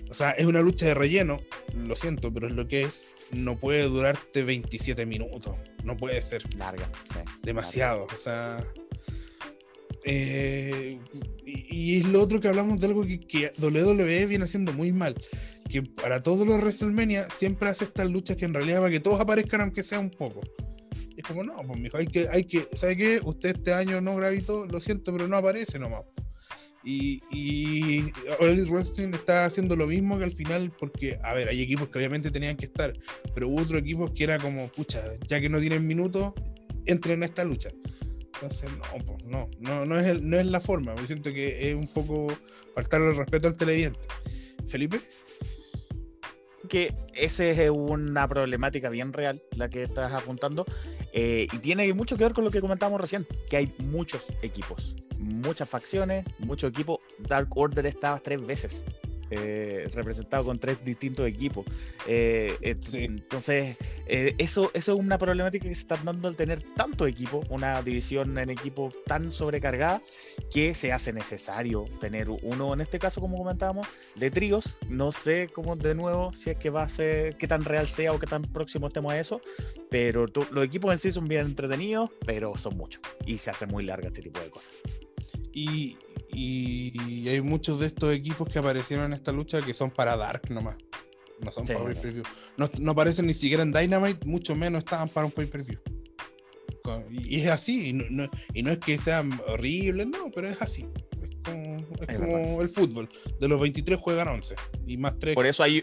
O sea, es una lucha de relleno, lo siento, pero es lo que es. No puede durarte 27 minutos, no puede ser Larga, sí. demasiado. O sea. eh, y, y es lo otro que hablamos de algo que, que WWE viene haciendo muy mal. Que para todos los WrestleMania siempre hace estas luchas que en realidad para que todos aparezcan aunque sea un poco. Es como, no, pues mijo, hay que, hay que, ¿sabe qué? Usted este año no gravitó, lo siento, pero no aparece nomás. Y, y Wrestling está haciendo lo mismo que al final, porque, a ver, hay equipos que obviamente tenían que estar, pero hubo otros equipos que era como, pucha, ya que no tienen minutos, entren en esta lucha. Entonces, no, pues, no, no, no, es el- no es la forma. Me siento que es un poco faltarle el respeto al televidente. Felipe, que esa es una problemática bien real, la que estás apuntando, eh, y tiene mucho que ver con lo que comentábamos recién, que hay muchos equipos, muchas facciones, muchos equipos. Dark Order estaba tres veces eh, representado con tres distintos equipos. Eh, et- Sí. Entonces, eh, eso, eso es una problemática que se está dando al tener tanto equipo, una división en equipo tan sobrecargada, que se hace necesario tener uno, en este caso, como comentábamos, de tríos. No sé cómo, de nuevo, si es que va a ser, qué tan real sea o qué tan próximo estemos a eso, pero tú- los equipos en sí son bien entretenidos, pero son muchos y se hace muy larga este tipo de cosas. Y, y hay muchos de estos equipos que aparecieron en esta lucha que son para Dark nomás. No son Sí, para verdad. pay-per-view. No, no aparecen ni siquiera en Dynamite, mucho menos estaban para un pay-per-view. Co- Y y es así, y no, no- y no es que sean horribles, no, pero es así. Es como, es Es como el fútbol. De los 23 juegan 11 y más 3. Por eso hay,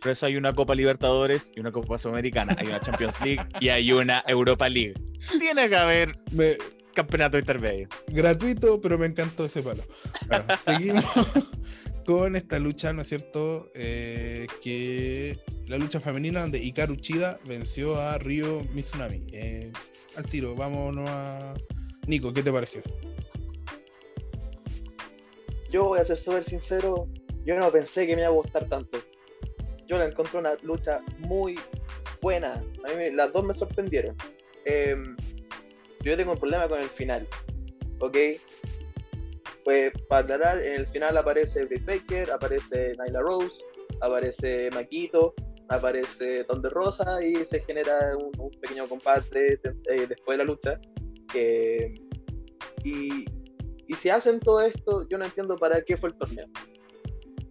por eso hay una Copa Libertadores y una Copa Sudamericana, hay una Champions League y hay una Europa League. Tiene que haber Me, campeonato intermedio. gratuito, pero me encantó ese palo. Bueno, seguimos, con esta lucha, ¿no es cierto? Eh, que la lucha femenina donde Hikaru Chida venció a Ryo Mizunami. Eh, al tiro, vámonos a. Nico, ¿qué te pareció? Yo voy a ser súper sincero, yo no pensé que me iba a gustar tanto. Yo la encontré una lucha muy buena. A mí me- las dos me sorprendieron. Em, yo tengo un problema con el final. ¿Ok? Pues para aclarar, en el final aparece Britt Baker, aparece Nyla Rose, aparece Maquito, aparece Thunder Rosa y se genera un, un pequeño combate eh, después de la lucha. que- y, y si hacen todo esto, yo no entiendo para qué fue el torneo.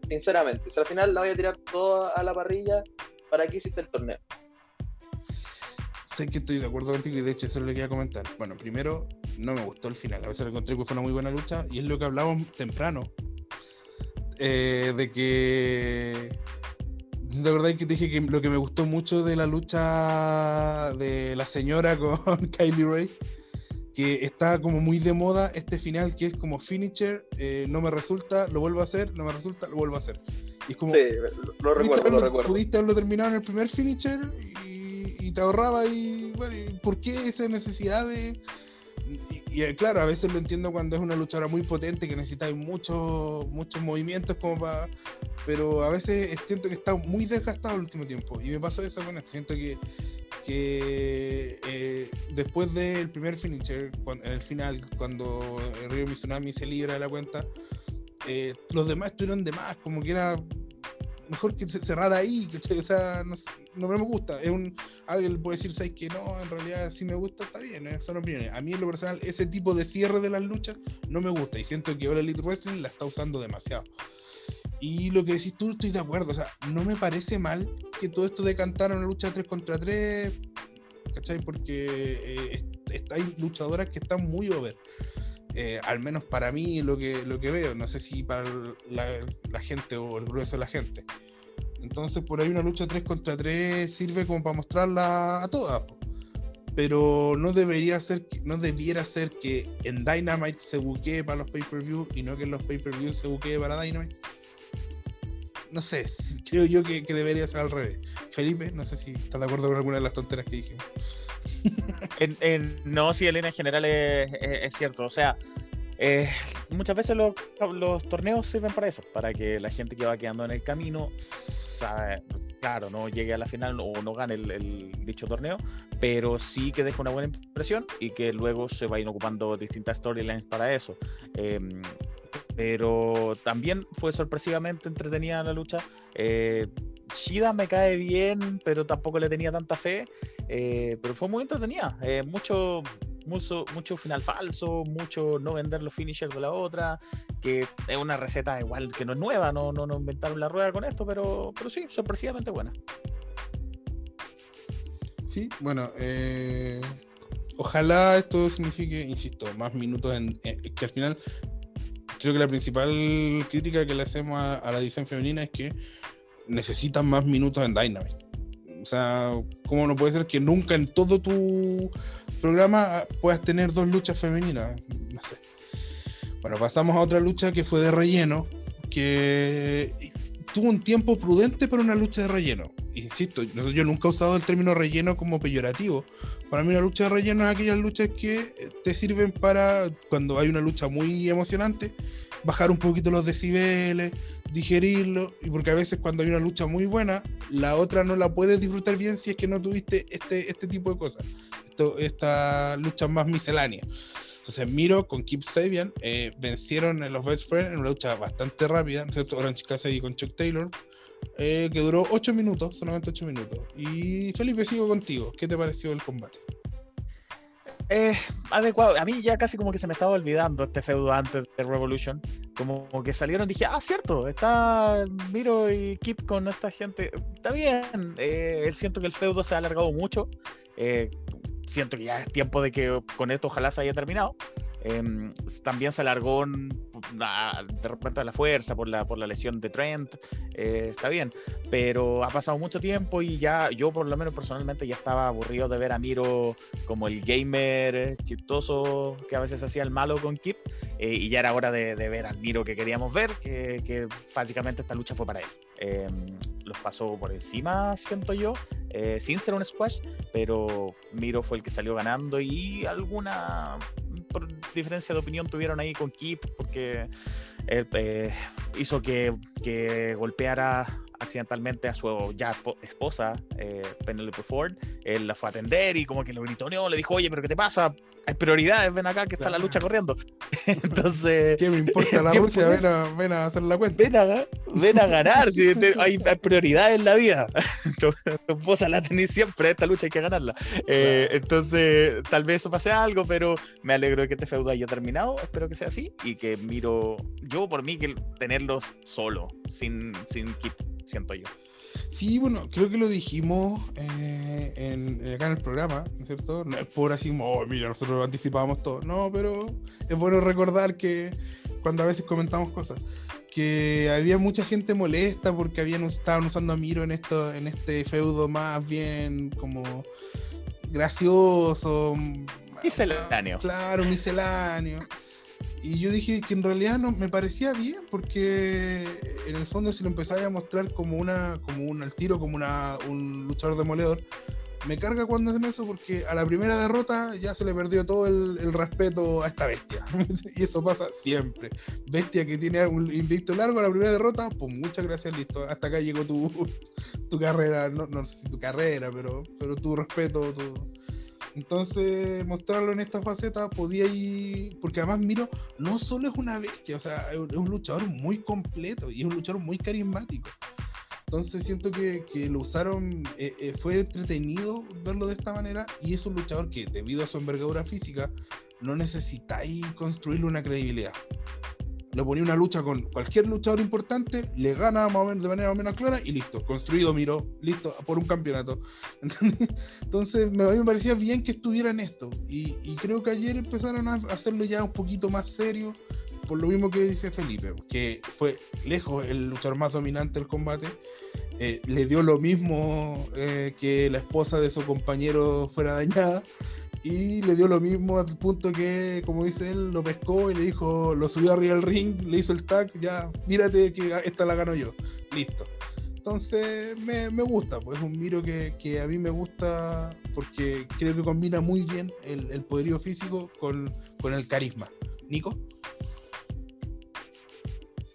Sinceramente, si al final la voy a tirar toda a la parrilla, ¿para qué hiciste el torneo? Sé que estoy de acuerdo contigo y de hecho eso es lo que iba a comentar. Bueno, primero, no me gustó el final. A veces encontré que fue una muy buena lucha y es lo que hablábamos temprano. Eh, de que. ¿Te acordáis que te dije que lo que me gustó mucho de la lucha de la señora con Kylie Ray? Que está como muy de moda este final que es como finisher, eh, no me resulta, lo vuelvo a hacer, no me resulta, lo vuelvo a hacer. Y es como, Sí, lo, recuerdo, lo recuerdo. Pudiste haberlo terminado en el primer finisher y te ahorraba y bueno, ¿y ¿por qué esa necesidad de...? Y, eh, claro, a veces lo entiendo cuando es una luchadora muy potente que necesita muchos muchos movimientos como para... Pero a veces siento que está muy desgastado el último tiempo. Y me pasó eso con esto. Siento que, que eh, después del primer finisher, en el final, cuando Ryo Mizunami se libra de la cuenta, eh, los demás estuvieron de más, como que era mejor que se cerrara ahí, ¿cachai? Sea, no, no me gusta. Es un, alguien puede decir, ¿sabes que no? En realidad sí me gusta, está bien, ¿eh? son opiniones. A mí en lo personal, ese tipo de cierre de las luchas no me gusta y siento que All Elite Wrestling la está usando demasiado. Y lo que decís tú, estoy de acuerdo, o sea, no me parece mal que todo esto de cantar una lucha 3 contra 3, ¿cachai? Porque eh, hay luchadoras que están muy over. Eh, al menos para mí lo que, lo que veo, no sé si para la, gente o el grueso de la gente. Entonces por ahí una lucha 3 contra 3 sirve como para mostrarla a todas. Pero no debería ser, no debiera ser que en Dynamite se buquee para los pay-per-view y no que en los pay-per-view se buquee para Dynamite. No sé, creo yo que, que debería ser al revés. Felipe, no sé si estás de acuerdo con alguna de las tonteras que dije. En, en- no, sí, en general es, cierto. O sea, eh, muchas veces los, torneos sirven para eso, para que la gente que va quedando en el camino, sabe- claro, no llegue a la final o no gane el, el dicho torneo, pero sí que deje una buena impresión y que luego se vayan ocupando distintas storylines para eso. Em, pero también fue sorpresivamente entretenida la lucha. Eh, Shida me cae bien, pero tampoco le tenía tanta fe. Eh, pero fue muy entretenida. eh, mucho, mucho, mucho final falso, mucho no vender los finishers de la otra, que es una receta igual que no es nueva, no, no, inventaron la rueda con esto, pero, pero sí, sorpresivamente buena. Sí, bueno, eh, ojalá esto signifique, insisto, más minutos en, en- que al final creo que la principal crítica que le hacemos a, la división femenina es que necesitan más minutos en Dynamite. O sea, ¿cómo no puede ser que nunca en todo tu programa puedas tener dos luchas femeninas? No sé. Bueno, pasamos a otra lucha que fue de relleno, que tuvo un tiempo prudente para una lucha de relleno. Insisto, yo nunca he usado el término relleno como peyorativo. Para mí una lucha de relleno es aquellas luchas que te sirven para, cuando hay una lucha muy emocionante, bajar un poquito los decibeles, digerirlo, y porque a veces cuando hay una lucha muy buena, la otra no la puedes disfrutar bien si es que no tuviste este, este tipo de cosas, Esto, esta lucha más miscelánea. Entonces Miro con Kip Sabian eh, vencieron en los Best Friends en una lucha bastante rápida, ¿no es cierto? Orange Cassidy con Chuck Taylor, eh, que duró 8 minutos, solamente 8 minutos. Y Felipe, sigo contigo. ¿Qué te pareció el combate? Eh, adecuado. A mí ya casi como que se me estaba olvidando este feudo antes de Revolution. Como que salieron, dije, ah, cierto, está Miro y Kip con esta gente. Está bien. Eh, siento que el feudo se ha alargado mucho. Eh, siento que ya es tiempo de que con esto ojalá se haya terminado. Em, también se alargó de repente a la fuerza por la, por la lesión de Trent. eh, está bien. Pero ha pasado mucho tiempo y ya yo por lo menos personalmente ya estaba aburrido de ver a Miro como el gamer chistoso que a veces hacía el malo con Kip eh, y ya era hora de, ver al Miro que queríamos ver, que, que básicamente esta lucha fue para él. Eh, los pasó por encima, siento yo, eh, sin ser un squash, pero Miro fue el que salió ganando y alguna diferencia de opinión tuvieron ahí con Kip porque él, eh, hizo que, que golpeara accidentalmente a su ya esposa, eh, Penelope Ford. Él la fue a atender y como que lo gritoneó, le dijo, oye, pero ¿qué te pasa? Hay prioridades, ven acá que está la lucha corriendo. Entonces... ¿Qué me importa la Rusia? Ven a, ven a, hacer la cuenta. Ven a, ven a ganar, si te, hay, hay, prioridades en la vida. tu, esposa la tenés siempre, esta lucha hay que ganarla. Eh, entonces, tal vez eso pase algo, pero me alegro de que este feudo haya terminado, espero que sea así, y que miro, yo por mí, que tenerlos solo, sin, sin keep siento yo. Sí, bueno, creo que lo dijimos eh, en, acá en el programa, ¿no es cierto? No es por así como, oh, mira, nosotros anticipábamos todo. No, pero es bueno recordar que cuando a veces comentamos cosas, que había mucha gente molesta porque habían estaban usando a Miro en esto, en este feudo más bien como gracioso. Misceláneo. Claro, misceláneo. Y yo dije que en realidad no me parecía bien, porque en el fondo si lo empezaba a mostrar como una, como un al tiro, como una, un luchador demoledor, me carga cuando hacen eso porque a la primera derrota ya se le perdió todo el, respeto a esta bestia. y eso pasa siempre. Bestia que tiene un invicto largo a la primera derrota, pues muchas gracias, listo. Hasta acá llegó tu, tu carrera, no, no sé si tu carrera, pero, pero tu respeto, tu, entonces, mostrarlo en esta faceta podía ir. Porque además, Miro no solo es una bestia, o sea, es un luchador muy completo y es un luchador muy carismático. Entonces, siento que, que lo usaron, eh, eh, fue entretenido verlo de esta manera y es un luchador que, debido a su envergadura física, no necesitáis construirle una credibilidad le ponía una lucha con cualquier luchador importante, le gana más o menos, de manera más o menos clara y listo, construido Miro, listo, por un campeonato. Entonces, me, a mí me parecía bien que estuviera en esto y, creo que ayer empezaron a hacerlo ya un poquito más serio, por lo mismo que dice Felipe, que fue lejos el luchador más dominante del combate. Eh, le dio lo mismo eh, que la esposa de su compañero fuera dañada y le dio lo mismo al punto que, como dice él, lo pescó y le dijo, lo subió arriba del ring, le hizo el tag, ya, mírate que esta la gano yo. Listo. Entonces me, me gusta, pues es un miro que, que, a mí me gusta porque creo que combina muy bien el, el poderío físico con, con, el carisma. Nico.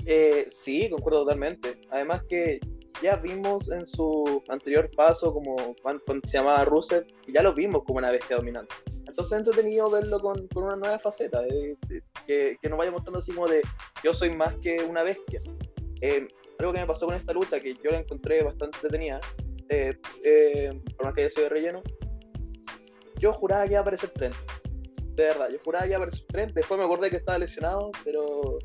Eh, sí, concuerdo totalmente. Además que ya vimos en su anterior paso como cuando, cuando se llamaba Rusev, ya lo vimos como una bestia dominante. Entonces es entretenido verlo con, con una nueva faceta, eh, que, que, nos vaya mostrando así como de yo soy más que una bestia. Eh, algo que me pasó con esta lucha, que yo la encontré bastante entretenida, eh, eh, por más que haya sido de relleno, yo juraba que iba a aparecer Trent. De verdad, yo juraba que iba a aparecer Trent. Después me acordé que estaba lesionado, pero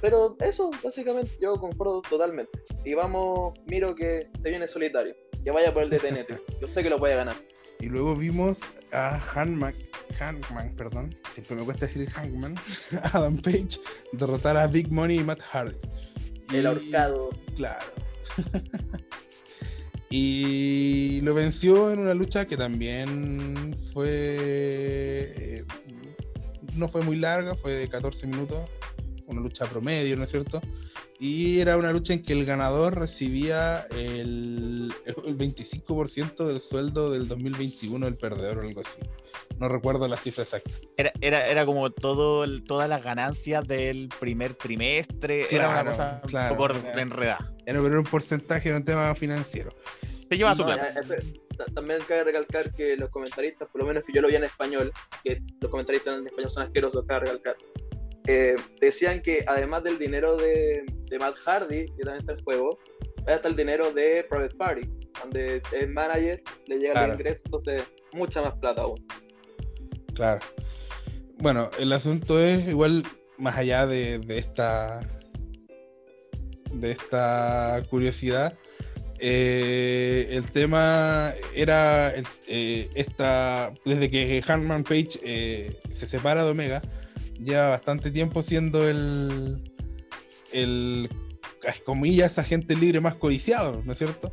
pero eso, básicamente, yo concuerdo totalmente. Y vamos, miro que te viene solitario. Que vaya por el DTNT. Yo sé que lo puede ganar. Y luego vimos a Hanman, Hankman, perdón, siempre me cuesta decir Hankman, Adam Page, derrotar a Big Money y Matt Hardy. El y, ahorcado. Claro. y lo venció en una lucha que también fue. Eh, no fue muy larga, fue de 14 minutos una lucha promedio, ¿no es cierto? Y era una lucha en que el ganador recibía el, el 25% del sueldo del 2021 del perdedor o algo así. No recuerdo la cifra exacta. Era, era, era como todo el, todas las ganancias del primer trimestre. Claro, era una cosa claro, un poco era, enredada. Era, era un porcentaje de un tema financiero. Se lleva su No, plata. eh, eh, también cabe recalcar que los comentaristas, por lo menos que yo lo vi en español, que los comentaristas en español son asquerosos, cabe recalcar. Eh, decían que además del dinero de, de, Matt Hardy, que también está en juego, está el dinero de Private Party, donde el manager le llega Claro. el ingreso, entonces mucha más plata aún. Claro. Bueno, el asunto es igual, más allá de, de esta de esta curiosidad, eh, el tema era eh, esta desde que Hanman Page eh, se separa de Omega, lleva bastante tiempo siendo el el comillas agente libre más codiciado, ¿no es cierto?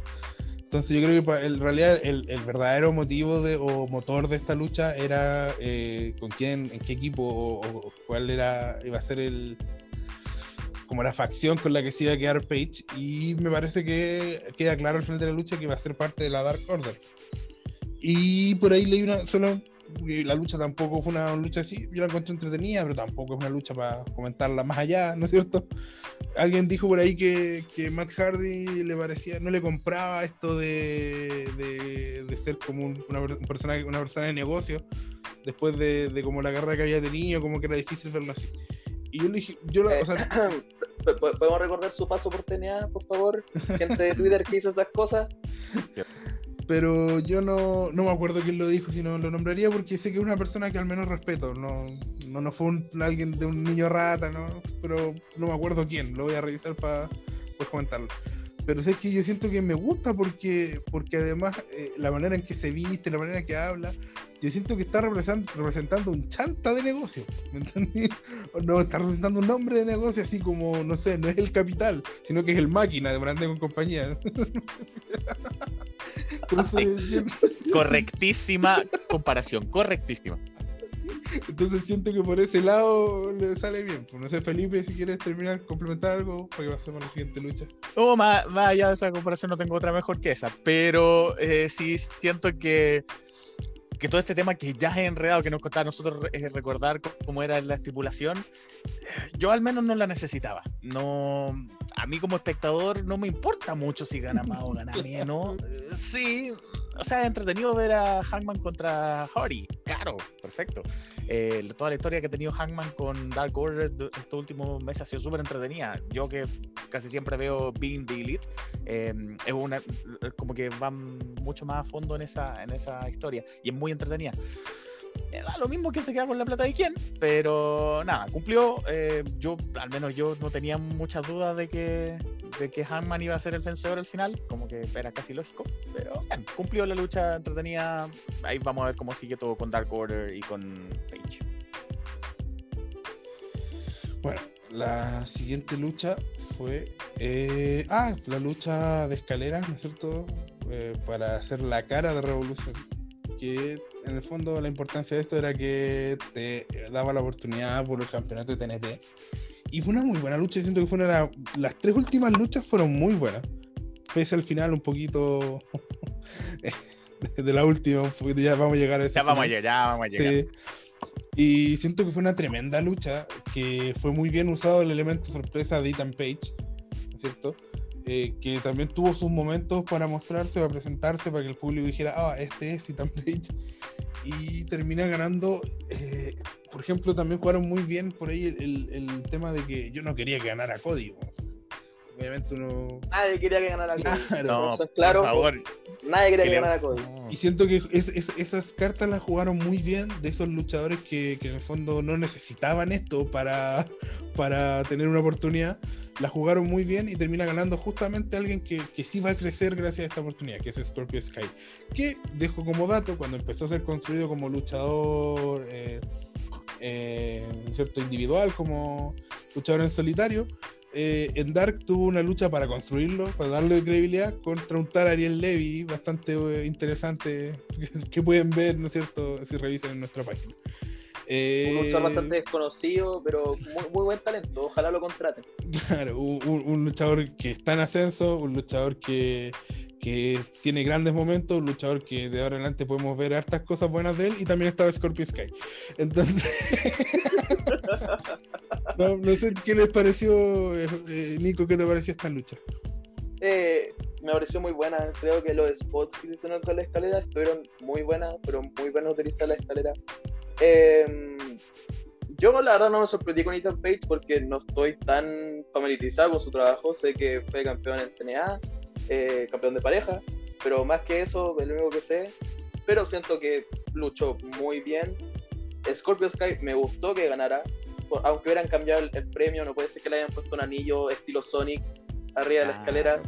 Entonces yo creo que en realidad el, el verdadero motivo de, o motor de esta lucha era eh, con quién, en qué equipo o, o cuál era iba a ser el como la facción con la que se iba a quedar Page y me parece que queda claro al final de la lucha que va a ser parte de la Dark Order. Y por ahí leí una solo porque la lucha tampoco fue una lucha así, yo la encontré entretenida, pero tampoco es una lucha para comentarla más allá, ¿no es cierto? Alguien dijo por ahí que, que Matt Hardy le parecía, no le compraba esto de, de, de ser como un, una, per- un personaje, una persona de negocio, después de, de como la guerra que había tenido, como que era difícil verlo así. Y yo le dije, yo la, Eh, o sea, ¿Po- po- ¿Podemos recordar su paso por TNA, por favor? Gente de Twitter que hizo esas cosas. Pero yo no, no me acuerdo quién lo dijo, si no lo nombraría porque sé que es una persona que al menos respeto, no, no, no fue un- alguien de un niño rata, ¿no? pero no me acuerdo quién, lo voy a revisar para comentarlo. Pero sé que yo siento que me gusta porque, porque además eh, la manera en que se viste, la manera en que habla, yo siento que está represent- representando un chanta de negocio, ¿me entendí? No, está representando un hombre de negocio así como, no sé, no es el capital, sino que es el máquina de Brandon con compañía. ¿no? Entonces, siento- Correctísima comparación, correctísima. Entonces siento que por ese lado le sale bien. Pues no sé, Felipe, si quieres terminar, complementar algo para que pasemos a la siguiente lucha. No, más, más allá de esa comparación no tengo otra mejor que esa, pero eh, sí siento que, que todo este tema que ya es enredado, que nos costaba a nosotros eh, recordar cómo era la estipulación, yo al menos no la necesitaba. No, a mí como espectador no me importa mucho si gana más o gana menos. Eh, Sí, o sea, entretenido ver a Hangman contra Hardy, claro, perfecto. Eh, toda la historia que ha tenido Hangman con Dark Order de- estos últimos meses ha sido súper entretenida. Yo que casi siempre veo Being the Elite, eh, es una, como que van mucho más a fondo en esa, en esa historia y es muy entretenida. Lo mismo que se queda con la plata de quién, pero nada, cumplió. eh, yo, al menos yo no tenía muchas dudas de que, de que Hangman iba a ser el vencedor al final, como que era casi lógico, pero bien, cumplió la lucha entretenida. Ahí vamos a ver cómo sigue todo con Dark Order y con Page. Bueno, la siguiente lucha fue. eh, ah, la lucha de escaleras, ¿no es cierto? Eh, para hacer la cara de Revolución. Que en el fondo la importancia de esto era que te daba la oportunidad por el campeonato de TNT. Y fue una muy buena lucha. Siento que fue una de la- las tres últimas luchas fueron muy buenas. Pese al final un poquito de la última, un poquito, ya vamos a llegar a ese Ya vamos a llegar, ya vamos a llegar. Sí. Y siento que fue una tremenda lucha, que fue muy bien usado el elemento sorpresa de Ethan Page, ¿no es cierto? Eh, que también tuvo sus momentos para mostrarse, para presentarse, para que el público dijera, ah, este es Ethan Page. Y termina ganando. eh, por ejemplo, también jugaron muy bien por ahí el, el- tema de que yo no quería que ganara Cody. po. Obviamente uno. Nadie quería que ganara Cody. Claro. No, a por favor. Nadie quería que que ganara Cody. Y siento que es- es- esas cartas las jugaron muy bien de esos luchadores que, que en el fondo no necesitaban esto para, para tener una oportunidad. La jugaron muy bien y termina ganando justamente alguien que, que sí va a crecer gracias a esta oportunidad, que es Scorpio Sky. Que dejo como dato, cuando empezó a ser construido como luchador eh, eh, ¿cierto? individual, como luchador en solitario, eh, en Dark tuvo una lucha para construirlo, para darle credibilidad contra un tal Ariel Levy bastante eh, interesante que, que pueden ver, ¿no es cierto?, si revisan en nuestra página. Eh, Un luchador bastante desconocido, pero muy, muy buen talento. Ojalá lo contraten. Claro, un, luchador que está en ascenso, un luchador que, que tiene grandes momentos, un luchador que de ahora en adelante podemos ver hartas cosas buenas de él y también estaba Scorpio Sky. Entonces, no, no sé qué les pareció, eh, eh, Nico, qué te pareció esta lucha. Eh, me pareció muy buena. Creo que los spots que hicieron con la escalera estuvieron muy buenas, pero muy buenas utilizar la escalera. Eh, yo la verdad no me sorprendí con Ethan Page porque no estoy tan familiarizado con su trabajo. Sé que fue campeón en TNA, eh, campeón de pareja, pero más que eso, es lo único que sé. Pero siento que luchó muy bien. Scorpio Sky me gustó que ganara. Aunque hubieran cambiado el premio, no puede ser que le hayan puesto un anillo estilo Sonic arriba de la escalera.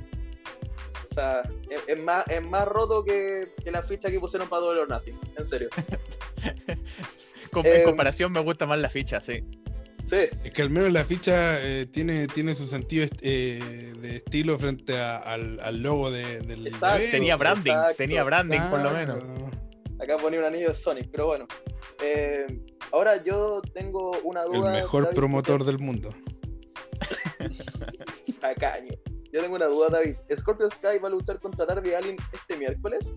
O sea, es, es más, es más roto que, que la ficha que pusieron para Double or Nothing. En serio. Con- Eh, en comparación me gusta más la ficha, sí. Sí, Es que al menos la ficha eh, tiene, tiene su sentido eh, de estilo frente a- al, al logo de, del Exacto. Tenía branding, exacto. tenía branding por lo menos. Acá ponía un anillo de Sonic, pero bueno. Eh, ahora yo tengo una El duda. mejor David, promotor del mundo. Tacaño. Yo tengo una duda, David. ¿Scorpio Sky va a luchar contra Darby Allin este miércoles?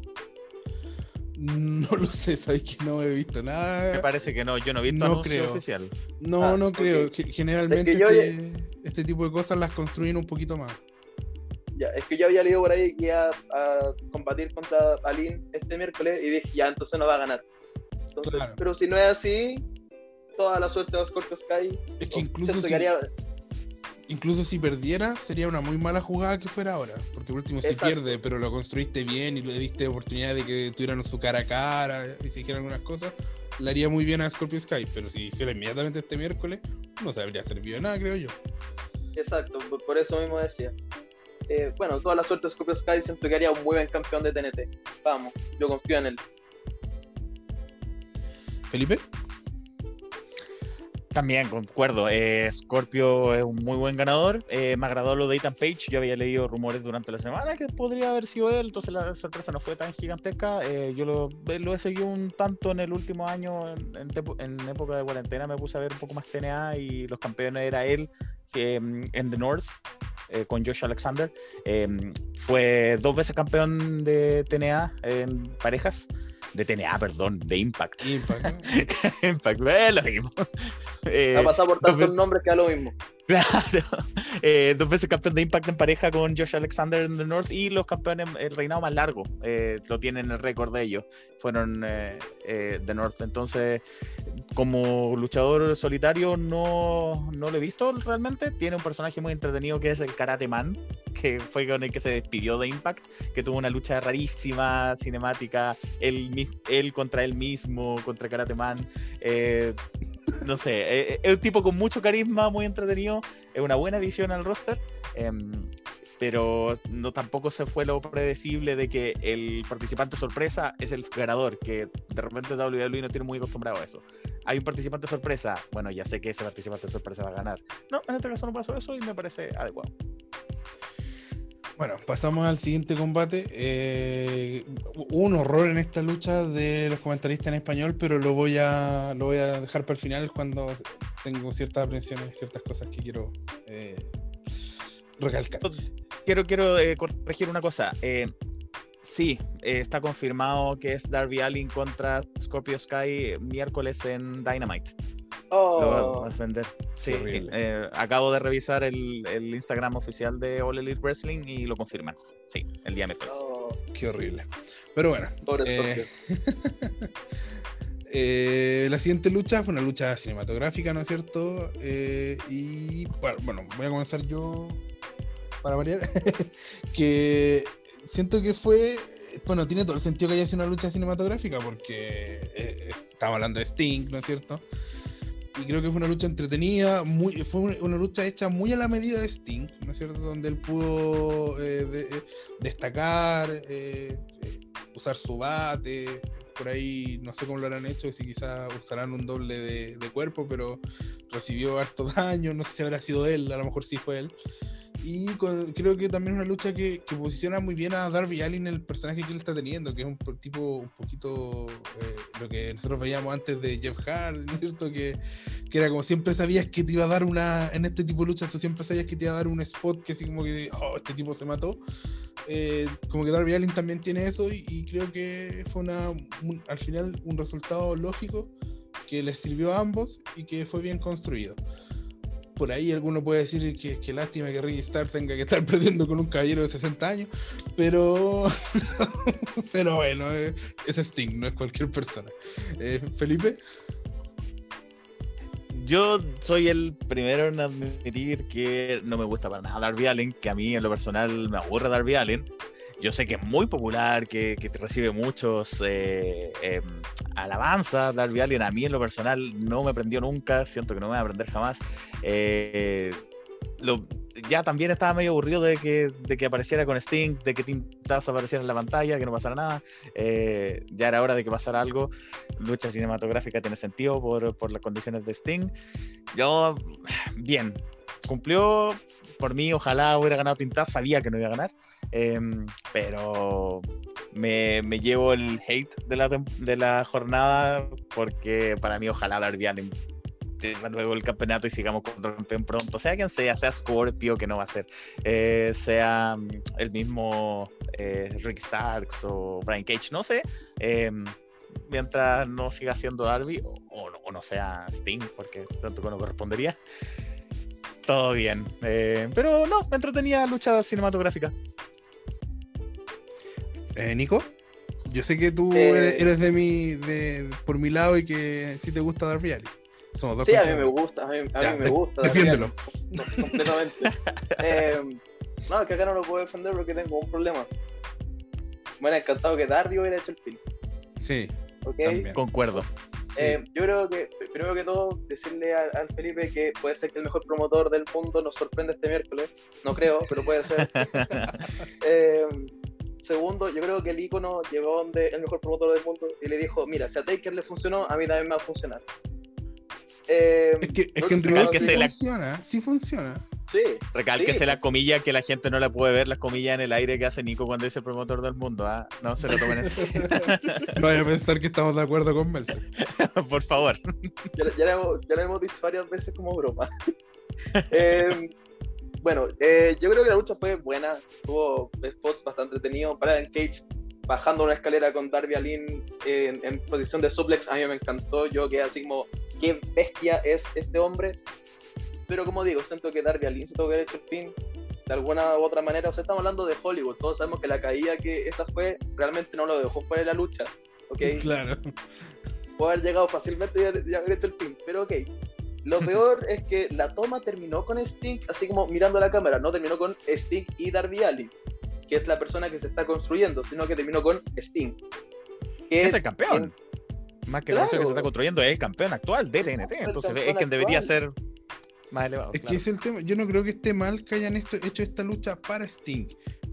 No lo sé, sabes que no he visto Me nada. parece que no, yo no he visto No anuncio creo. oficial. No, Ah, no creo. Ge- Generalmente Es que yo este, este tipo de cosas las construyen un poquito más. Ya, es que yo había leído por ahí que iba a combatir contra Allin este miércoles y dije, ya, entonces no va a ganar. Entonces, Claro. Pero si no es así, toda la suerte de Scorpio Sky. Es que Oh, incluso si, incluso si perdiera, sería una muy mala jugada que fuera ahora. Porque por último, si Exacto. pierde, pero lo construiste bien y le diste oportunidad de que tuvieran su cara a cara y se dijeran algunas cosas, le haría muy bien a Scorpio Sky. Pero si hiciera inmediatamente este miércoles, no se habría servido de nada, creo yo. Exacto, por- por eso mismo decía. Eh, bueno, toda la suerte de Scorpio Sky, siento que haría un muy buen campeón de TNT. Vamos, yo confío en él. Felipe, También concuerdo, eh, Scorpio es un muy buen ganador. eh, me agradó lo de Ethan Page. Yo había leído rumores durante la semana que podría haber sido él, entonces la sorpresa no fue tan gigantesca. eh, yo lo, he seguido un tanto en el último año, en, en época de cuarentena, me puse a ver un poco más TNA y los campeones era él que, mm, en The North. eh, con Josh Alexander eh, fue dos veces campeón de TNA en parejas de TNA, perdón, de Impact. Impact, ¿no? Impact, es lo mismo. Eh, ha pasado por tantos veces- nombres que da lo mismo. Claro. Eh, dos veces campeón de Impact en pareja con Josh Alexander en The North y los campeones, el reinado más largo, eh, lo tienen el récord de ellos, fueron eh, eh, The North. Entonces, como luchador solitario no, no lo he visto realmente. Tiene un personaje muy entretenido que es el Karate Man, que fue con el que se despidió de Impact, que tuvo una lucha rarísima, cinemática, él, él contra él mismo, contra Karate Man. Eh, no sé, eh, es un tipo con mucho carisma, muy entretenido, es una buena adición al roster, em, pero no tampoco se fue lo predecible de que el participante sorpresa es el ganador, que de repente WWE no tiene muy acostumbrado a eso. Hay un participante sorpresa, bueno, ya sé que ese participante sorpresa va a ganar. No, en este caso no pasó eso y me parece adecuado. Bueno, pasamos al siguiente combate. Eh, un horror en esta lucha de los comentaristas en español, pero lo voy a lo voy a dejar para el final cuando tengo ciertas aprensiones, ciertas cosas que quiero eh, recalcar. Quiero, quiero eh, corregir una cosa. Sí, está confirmado que es Darby Allin contra Scorpio Sky miércoles en Dynamite. Lo va Oh, a defender. Sí, eh, acabo de revisar el, el Instagram oficial de All Elite Wrestling y lo confirman. Sí, el día miércoles. oh, Qué horrible. Pero bueno, pobre Eh, eh, la siguiente lucha fue una lucha cinematográfica, ¿no es cierto? Eh, y bueno, voy a comenzar yo para variar. que siento que fue. Bueno, tiene todo el sentido que haya sido una lucha cinematográfica porque eh, estamos hablando de Sting, ¿no es cierto? Y creo que fue una lucha entretenida, muy, fue una, lucha hecha muy a la medida de Sting, ¿no es cierto? Donde él pudo eh, eh, destacar, eh, eh, usar su bate, por ahí no sé cómo lo harán hecho, si quizás usarán un doble de, de cuerpo, pero recibió harto daño, no sé si habrá sido él, a lo mejor sí fue él. Y con- creo que también es una lucha que, que posiciona muy bien a Darby Allin, el personaje que él está teniendo, que es un po- tipo un poquito eh, lo que nosotros veíamos antes de Jeff Hardy, ¿no es cierto? Que, que era como siempre sabías que te iba a dar una, en este tipo de luchas, tú siempre sabías que te iba a dar un spot que así como que, oh, este tipo se mató. Eh, como que Darby Allin también tiene eso y, y creo que fue una, un- al final un resultado lógico que les sirvió a ambos y que fue bien construido. Por ahí alguno puede decir que, que lástima que Ricky Star tenga que estar perdiendo con un caballero de 60 años, pero, pero bueno, eh, es Sting, no es cualquier persona. Eh, Felipe, Yo soy el primero en admitir que no me gusta para nada Darby Allen, que a mí en lo personal me aburre Darby Allen. Yo sé que es muy popular, que, que recibe muchos eh, em, alabanzas. Darby Allen a mí en lo personal no me prendió nunca, siento que no me va a aprender jamás. Eh, ya también estaba medio aburrido de que, de que apareciera con Sting, de que Tim apareciera en la pantalla, que no pasara nada. Eh, ya era hora de que pasara algo. Lucha cinematográfica tiene sentido por, por las condiciones de Sting. Yo, bien, cumplió. Por mí, ojalá hubiera ganado Tim Taz, sabía que no iba a ganar. Em, pero me, me llevo el hate de la, de la jornada porque para mí, ojalá tenga luego el campeonato y sigamos el campeón pronto, sea quien sea, sea Scorpio, que no va a ser, eh, sea mm, el mismo eh, Rick Starks o Brian Cage, no sé, eh, mientras no siga siendo Darby o, o no, o no sea Sting, porque tanto no correspondería. Todo bien, eh, pero no, me entretenía lucha cinematográfica. Eh, Nico, yo sé que tú Eh. eres, eres de mi, de, por mi lado y que sí te gusta. Somos dos Sí, a mí me gusta, a mí, a Ya, mí me de- gusta. defiéndelo. Com- completamente. Eh, no, que acá no lo puedo defender porque tengo un problema. Me hubiera encantado que Darby hubiera hecho el film, Sí, ¿ok? también. Concuerdo. Sí. Eh, yo creo que, primero que todo, decirle a- al Felipe que puede ser que el mejor promotor del mundo nos sorprenda este miércoles. No creo, pero puede ser. Eh, segundo, yo creo que el icono llegó donde el mejor promotor del mundo y le dijo: Mira, si a Taker le funcionó, a mí también me va a funcionar. Eh, es que, es que en sí la- funciona, sí funciona. Sí, Recálquese Sí. la comilla que la gente no la puede ver, las comillas en el aire que hace Nico cuando dice promotor del mundo. ¿ah? No se lo tomen en serio, No vaya a pensar que estamos de acuerdo con Melzer. por favor. ya, ya, lo hemos, ya lo hemos dicho varias veces como broma. Eh, bueno, eh, yo creo que la lucha fue buena, tuvo spots bastante entretenidos. Brian Cage bajando una escalera con Darby Allin en, en posición de suplex, a mí me encantó. Yo quedé así como, qué bestia es este hombre. Pero como digo, siento que Darby Allin se tuvo que haber hecho el pin de alguna u otra manera. O sea, estamos hablando de Hollywood, todos sabemos que la caída que esta fue realmente no lo dejó fuera de la lucha. ¿ok? Claro. puede haber llegado fácilmente y haber hecho el pin, pero ok. Lo peor es que la toma terminó con Sting, así como mirando a la cámara, no terminó con Sting y Darby Allin, que es la persona que se está construyendo, sino que terminó con Sting. Que Es el campeón. Más que el negocio que se está Claro. construyendo, es el campeón actual de TNT. el Entonces es quien debería actual. ser más elevado. Es claro. que es el tema. Yo no creo que esté mal que hayan esto- hecho esta lucha para Sting.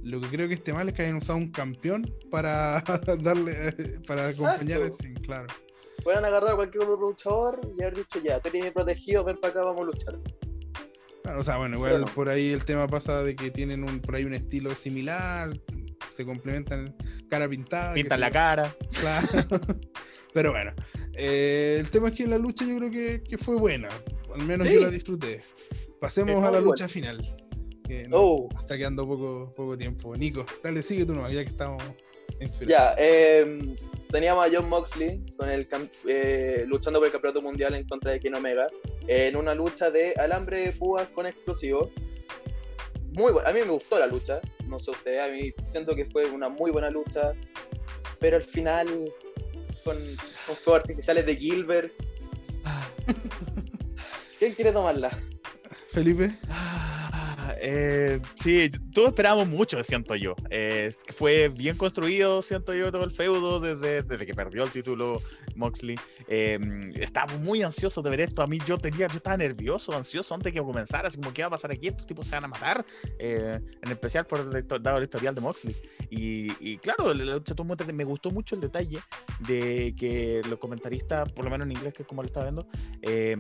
Lo que creo que esté mal es que hayan usado un campeón para darle, eh, para acompañar a. Sting, claro. Puedan agarrar a cualquier otro luchador y haber dicho, ya, tú eres mi protegido, ven para acá, vamos a luchar. Claro, O sea, bueno, igual por ahí el tema pasa de que tienen un, por ahí un estilo similar, se complementan cara pintada. Pintan la cara. Claro. Pero bueno, eh, el tema es que la lucha yo creo que, que fue buena. Al menos Sí. yo la disfruté. Pasemos a la lucha final. Que no- Oh, está quedando poco, poco tiempo. Nico, dale, sigue tú nomás, ya que estamos ya, eh, teníamos a John Moxley con el eh, luchando por el campeonato mundial en contra de Ken Omega en una lucha de alambre de púas con explosivo. Muy buena, a mí me gustó la lucha, no sé usted, a mí siento que fue una muy buena lucha, pero al final con, con fuegos artificiales de Gilbert, ¿quién quiere tomarla? Felipe, Ah, eh, sí, todos esperábamos mucho, siento yo. Eh, fue bien construido, siento yo, todo el feudo desde, desde que perdió el título Moxley. Eh, estaba muy ansioso de ver esto. A mí yo tenía, yo estaba nervioso, ansioso antes de que comenzara. Así como, ¿qué va a pasar aquí? Estos tipos se van a matar. Eh, en especial por el, dado el historial de Moxley. Y, claro, la lucha me gustó mucho el detalle de que los comentaristas, por lo menos en inglés, que es como lo estaba viendo, eh,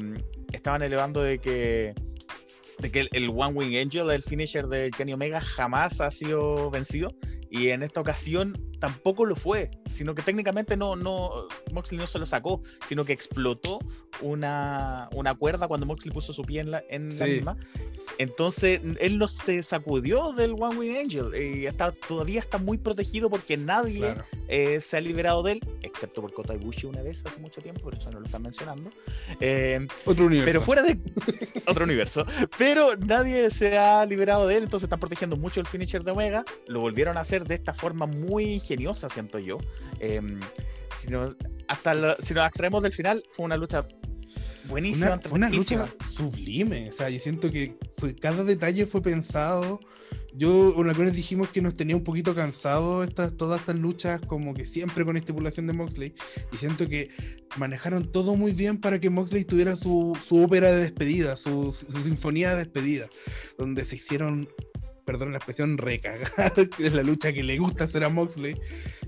estaban elevando de que de que el, el One Wing Angel, el finisher del Kenny Omega, jamás ha sido vencido. Y en esta ocasión tampoco lo fue, sino que técnicamente no, no, Moxley no se lo sacó, sino que explotó una, una cuerda cuando Moxley puso su pie en la, en la misma. Entonces él no se sacudió del One Wing Angel y está, todavía está muy protegido porque nadie claro. eh, se ha liberado de él, excepto por Kota Ibushi una vez hace mucho tiempo, por eso no lo están mencionando. Eh, Otro universo. pero fuera de otro universo. Pero nadie se ha liberado de él, entonces están protegiendo mucho el finisher de Omega. Lo volvieron a hacer de esta forma muy ingeniosa, siento yo. Em, si, nos, hasta si nos abstraemos del final, fue una lucha buenísima. Una- fue una lucha sublime. O sea, yo siento que fue, cada detalle fue pensado. Yo, una vez dijimos que nos tenía un poquito cansado estas, todas estas luchas, como que siempre con estipulación de Moxley. Y siento que manejaron todo muy bien para que Moxley tuviera su, su ópera de despedida, su, su sinfonía de despedida, donde se hicieron, perdón la expresión, recagar, que es la lucha que le gusta hacer a Moxley.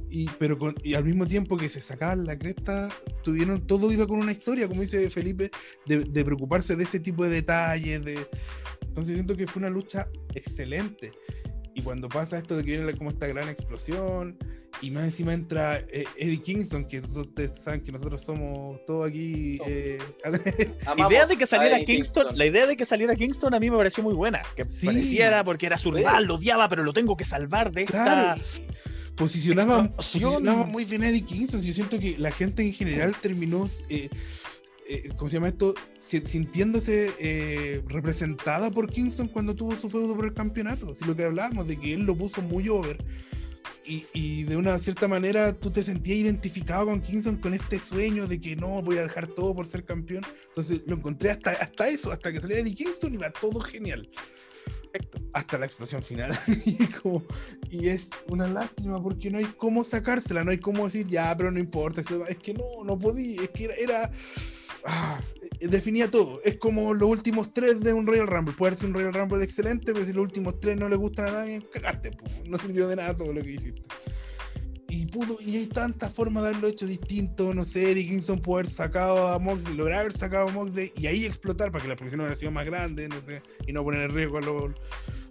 Y, pero con, y al mismo tiempo que se sacaban la cresta, tuvieron, todo iba con una historia, como dice Felipe, de, de preocuparse de ese tipo de detalles. De... Entonces siento que fue una lucha excelente. Y cuando pasa esto de que viene como esta gran explosión, y más encima entra eh, Eddie Kingston, que ustedes saben que nosotros somos todos aquí. eh, La idea de que saliera Kingston, la idea de que saliera Kingston a mí me pareció muy buena. Que Sí. pareciera porque era su Sí. rival, lo odiaba, pero lo tengo que salvar de esta. Claro. posicionaba, posicionaba muy bien a Eddie Kingston. Yo siento que la gente en general terminó, eh, eh, ¿cómo se llama esto? Si- Sintiéndose eh, representada por Kingston cuando tuvo su feudo por el campeonato. Si lo que hablábamos, de que él lo puso muy over. Y, y de una cierta manera tú te sentías identificado con Kingston con este sueño de que no voy a dejar todo por ser campeón. Entonces lo encontré hasta, hasta eso, hasta que salía Eddie Kingston y va todo genial. Hasta la explosión final. y, como- y es una lástima porque no hay cómo sacársela, no hay cómo decir ya, pero no importa. Es que no, no podía, es que era. era- ah, eh, definía todo. Es como los últimos tres de un Royal Rumble. Puede ser un Royal Rumble excelente, pero si los últimos tres no le gustan a nadie, cagaste, no sirvió de nada todo lo que hiciste. Y pudo, y hay tantas formas de haberlo hecho distinto, no sé, Eddie Kingston puede haber sacado a Moxley, lograr haber sacado a Moxley y ahí explotar para que la explosión hubiera sido más grande, no sé, y no poner en riesgo a los,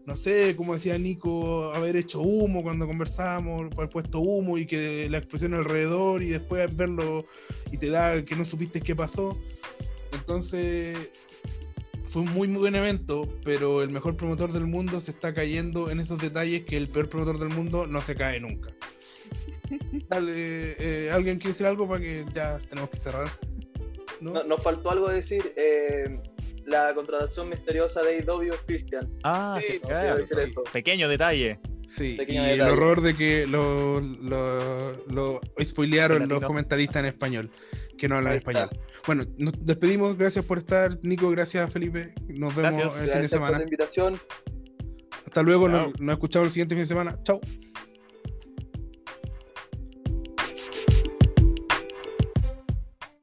no sé, como decía Nico, haber hecho humo cuando conversábamos, haber puesto humo y que la explosión alrededor y después verlo y te da que no supiste qué pasó. Entonces, fue un muy, muy buen evento, pero el mejor promotor del mundo se está cayendo en esos detalles que el peor promotor del mundo no se cae nunca. Dale, eh, ¿alguien quiere decir algo para que ya tenemos que cerrar? ¿No? No- nos faltó algo decir. eh, la contratación misteriosa de es Christian. Ah, Sí, sí, claro, sí. Pequeño detalle. Sí, y el horror de que lo, lo, lo spoilearon los comentaristas en español, que no hablan español. Bueno, nos despedimos, gracias por estar, Nico, gracias Felipe, nos vemos Gracias. el fin de Gracias por semana. la invitación. Hasta luego, nos, nos escuchamos el siguiente fin de semana. Chao.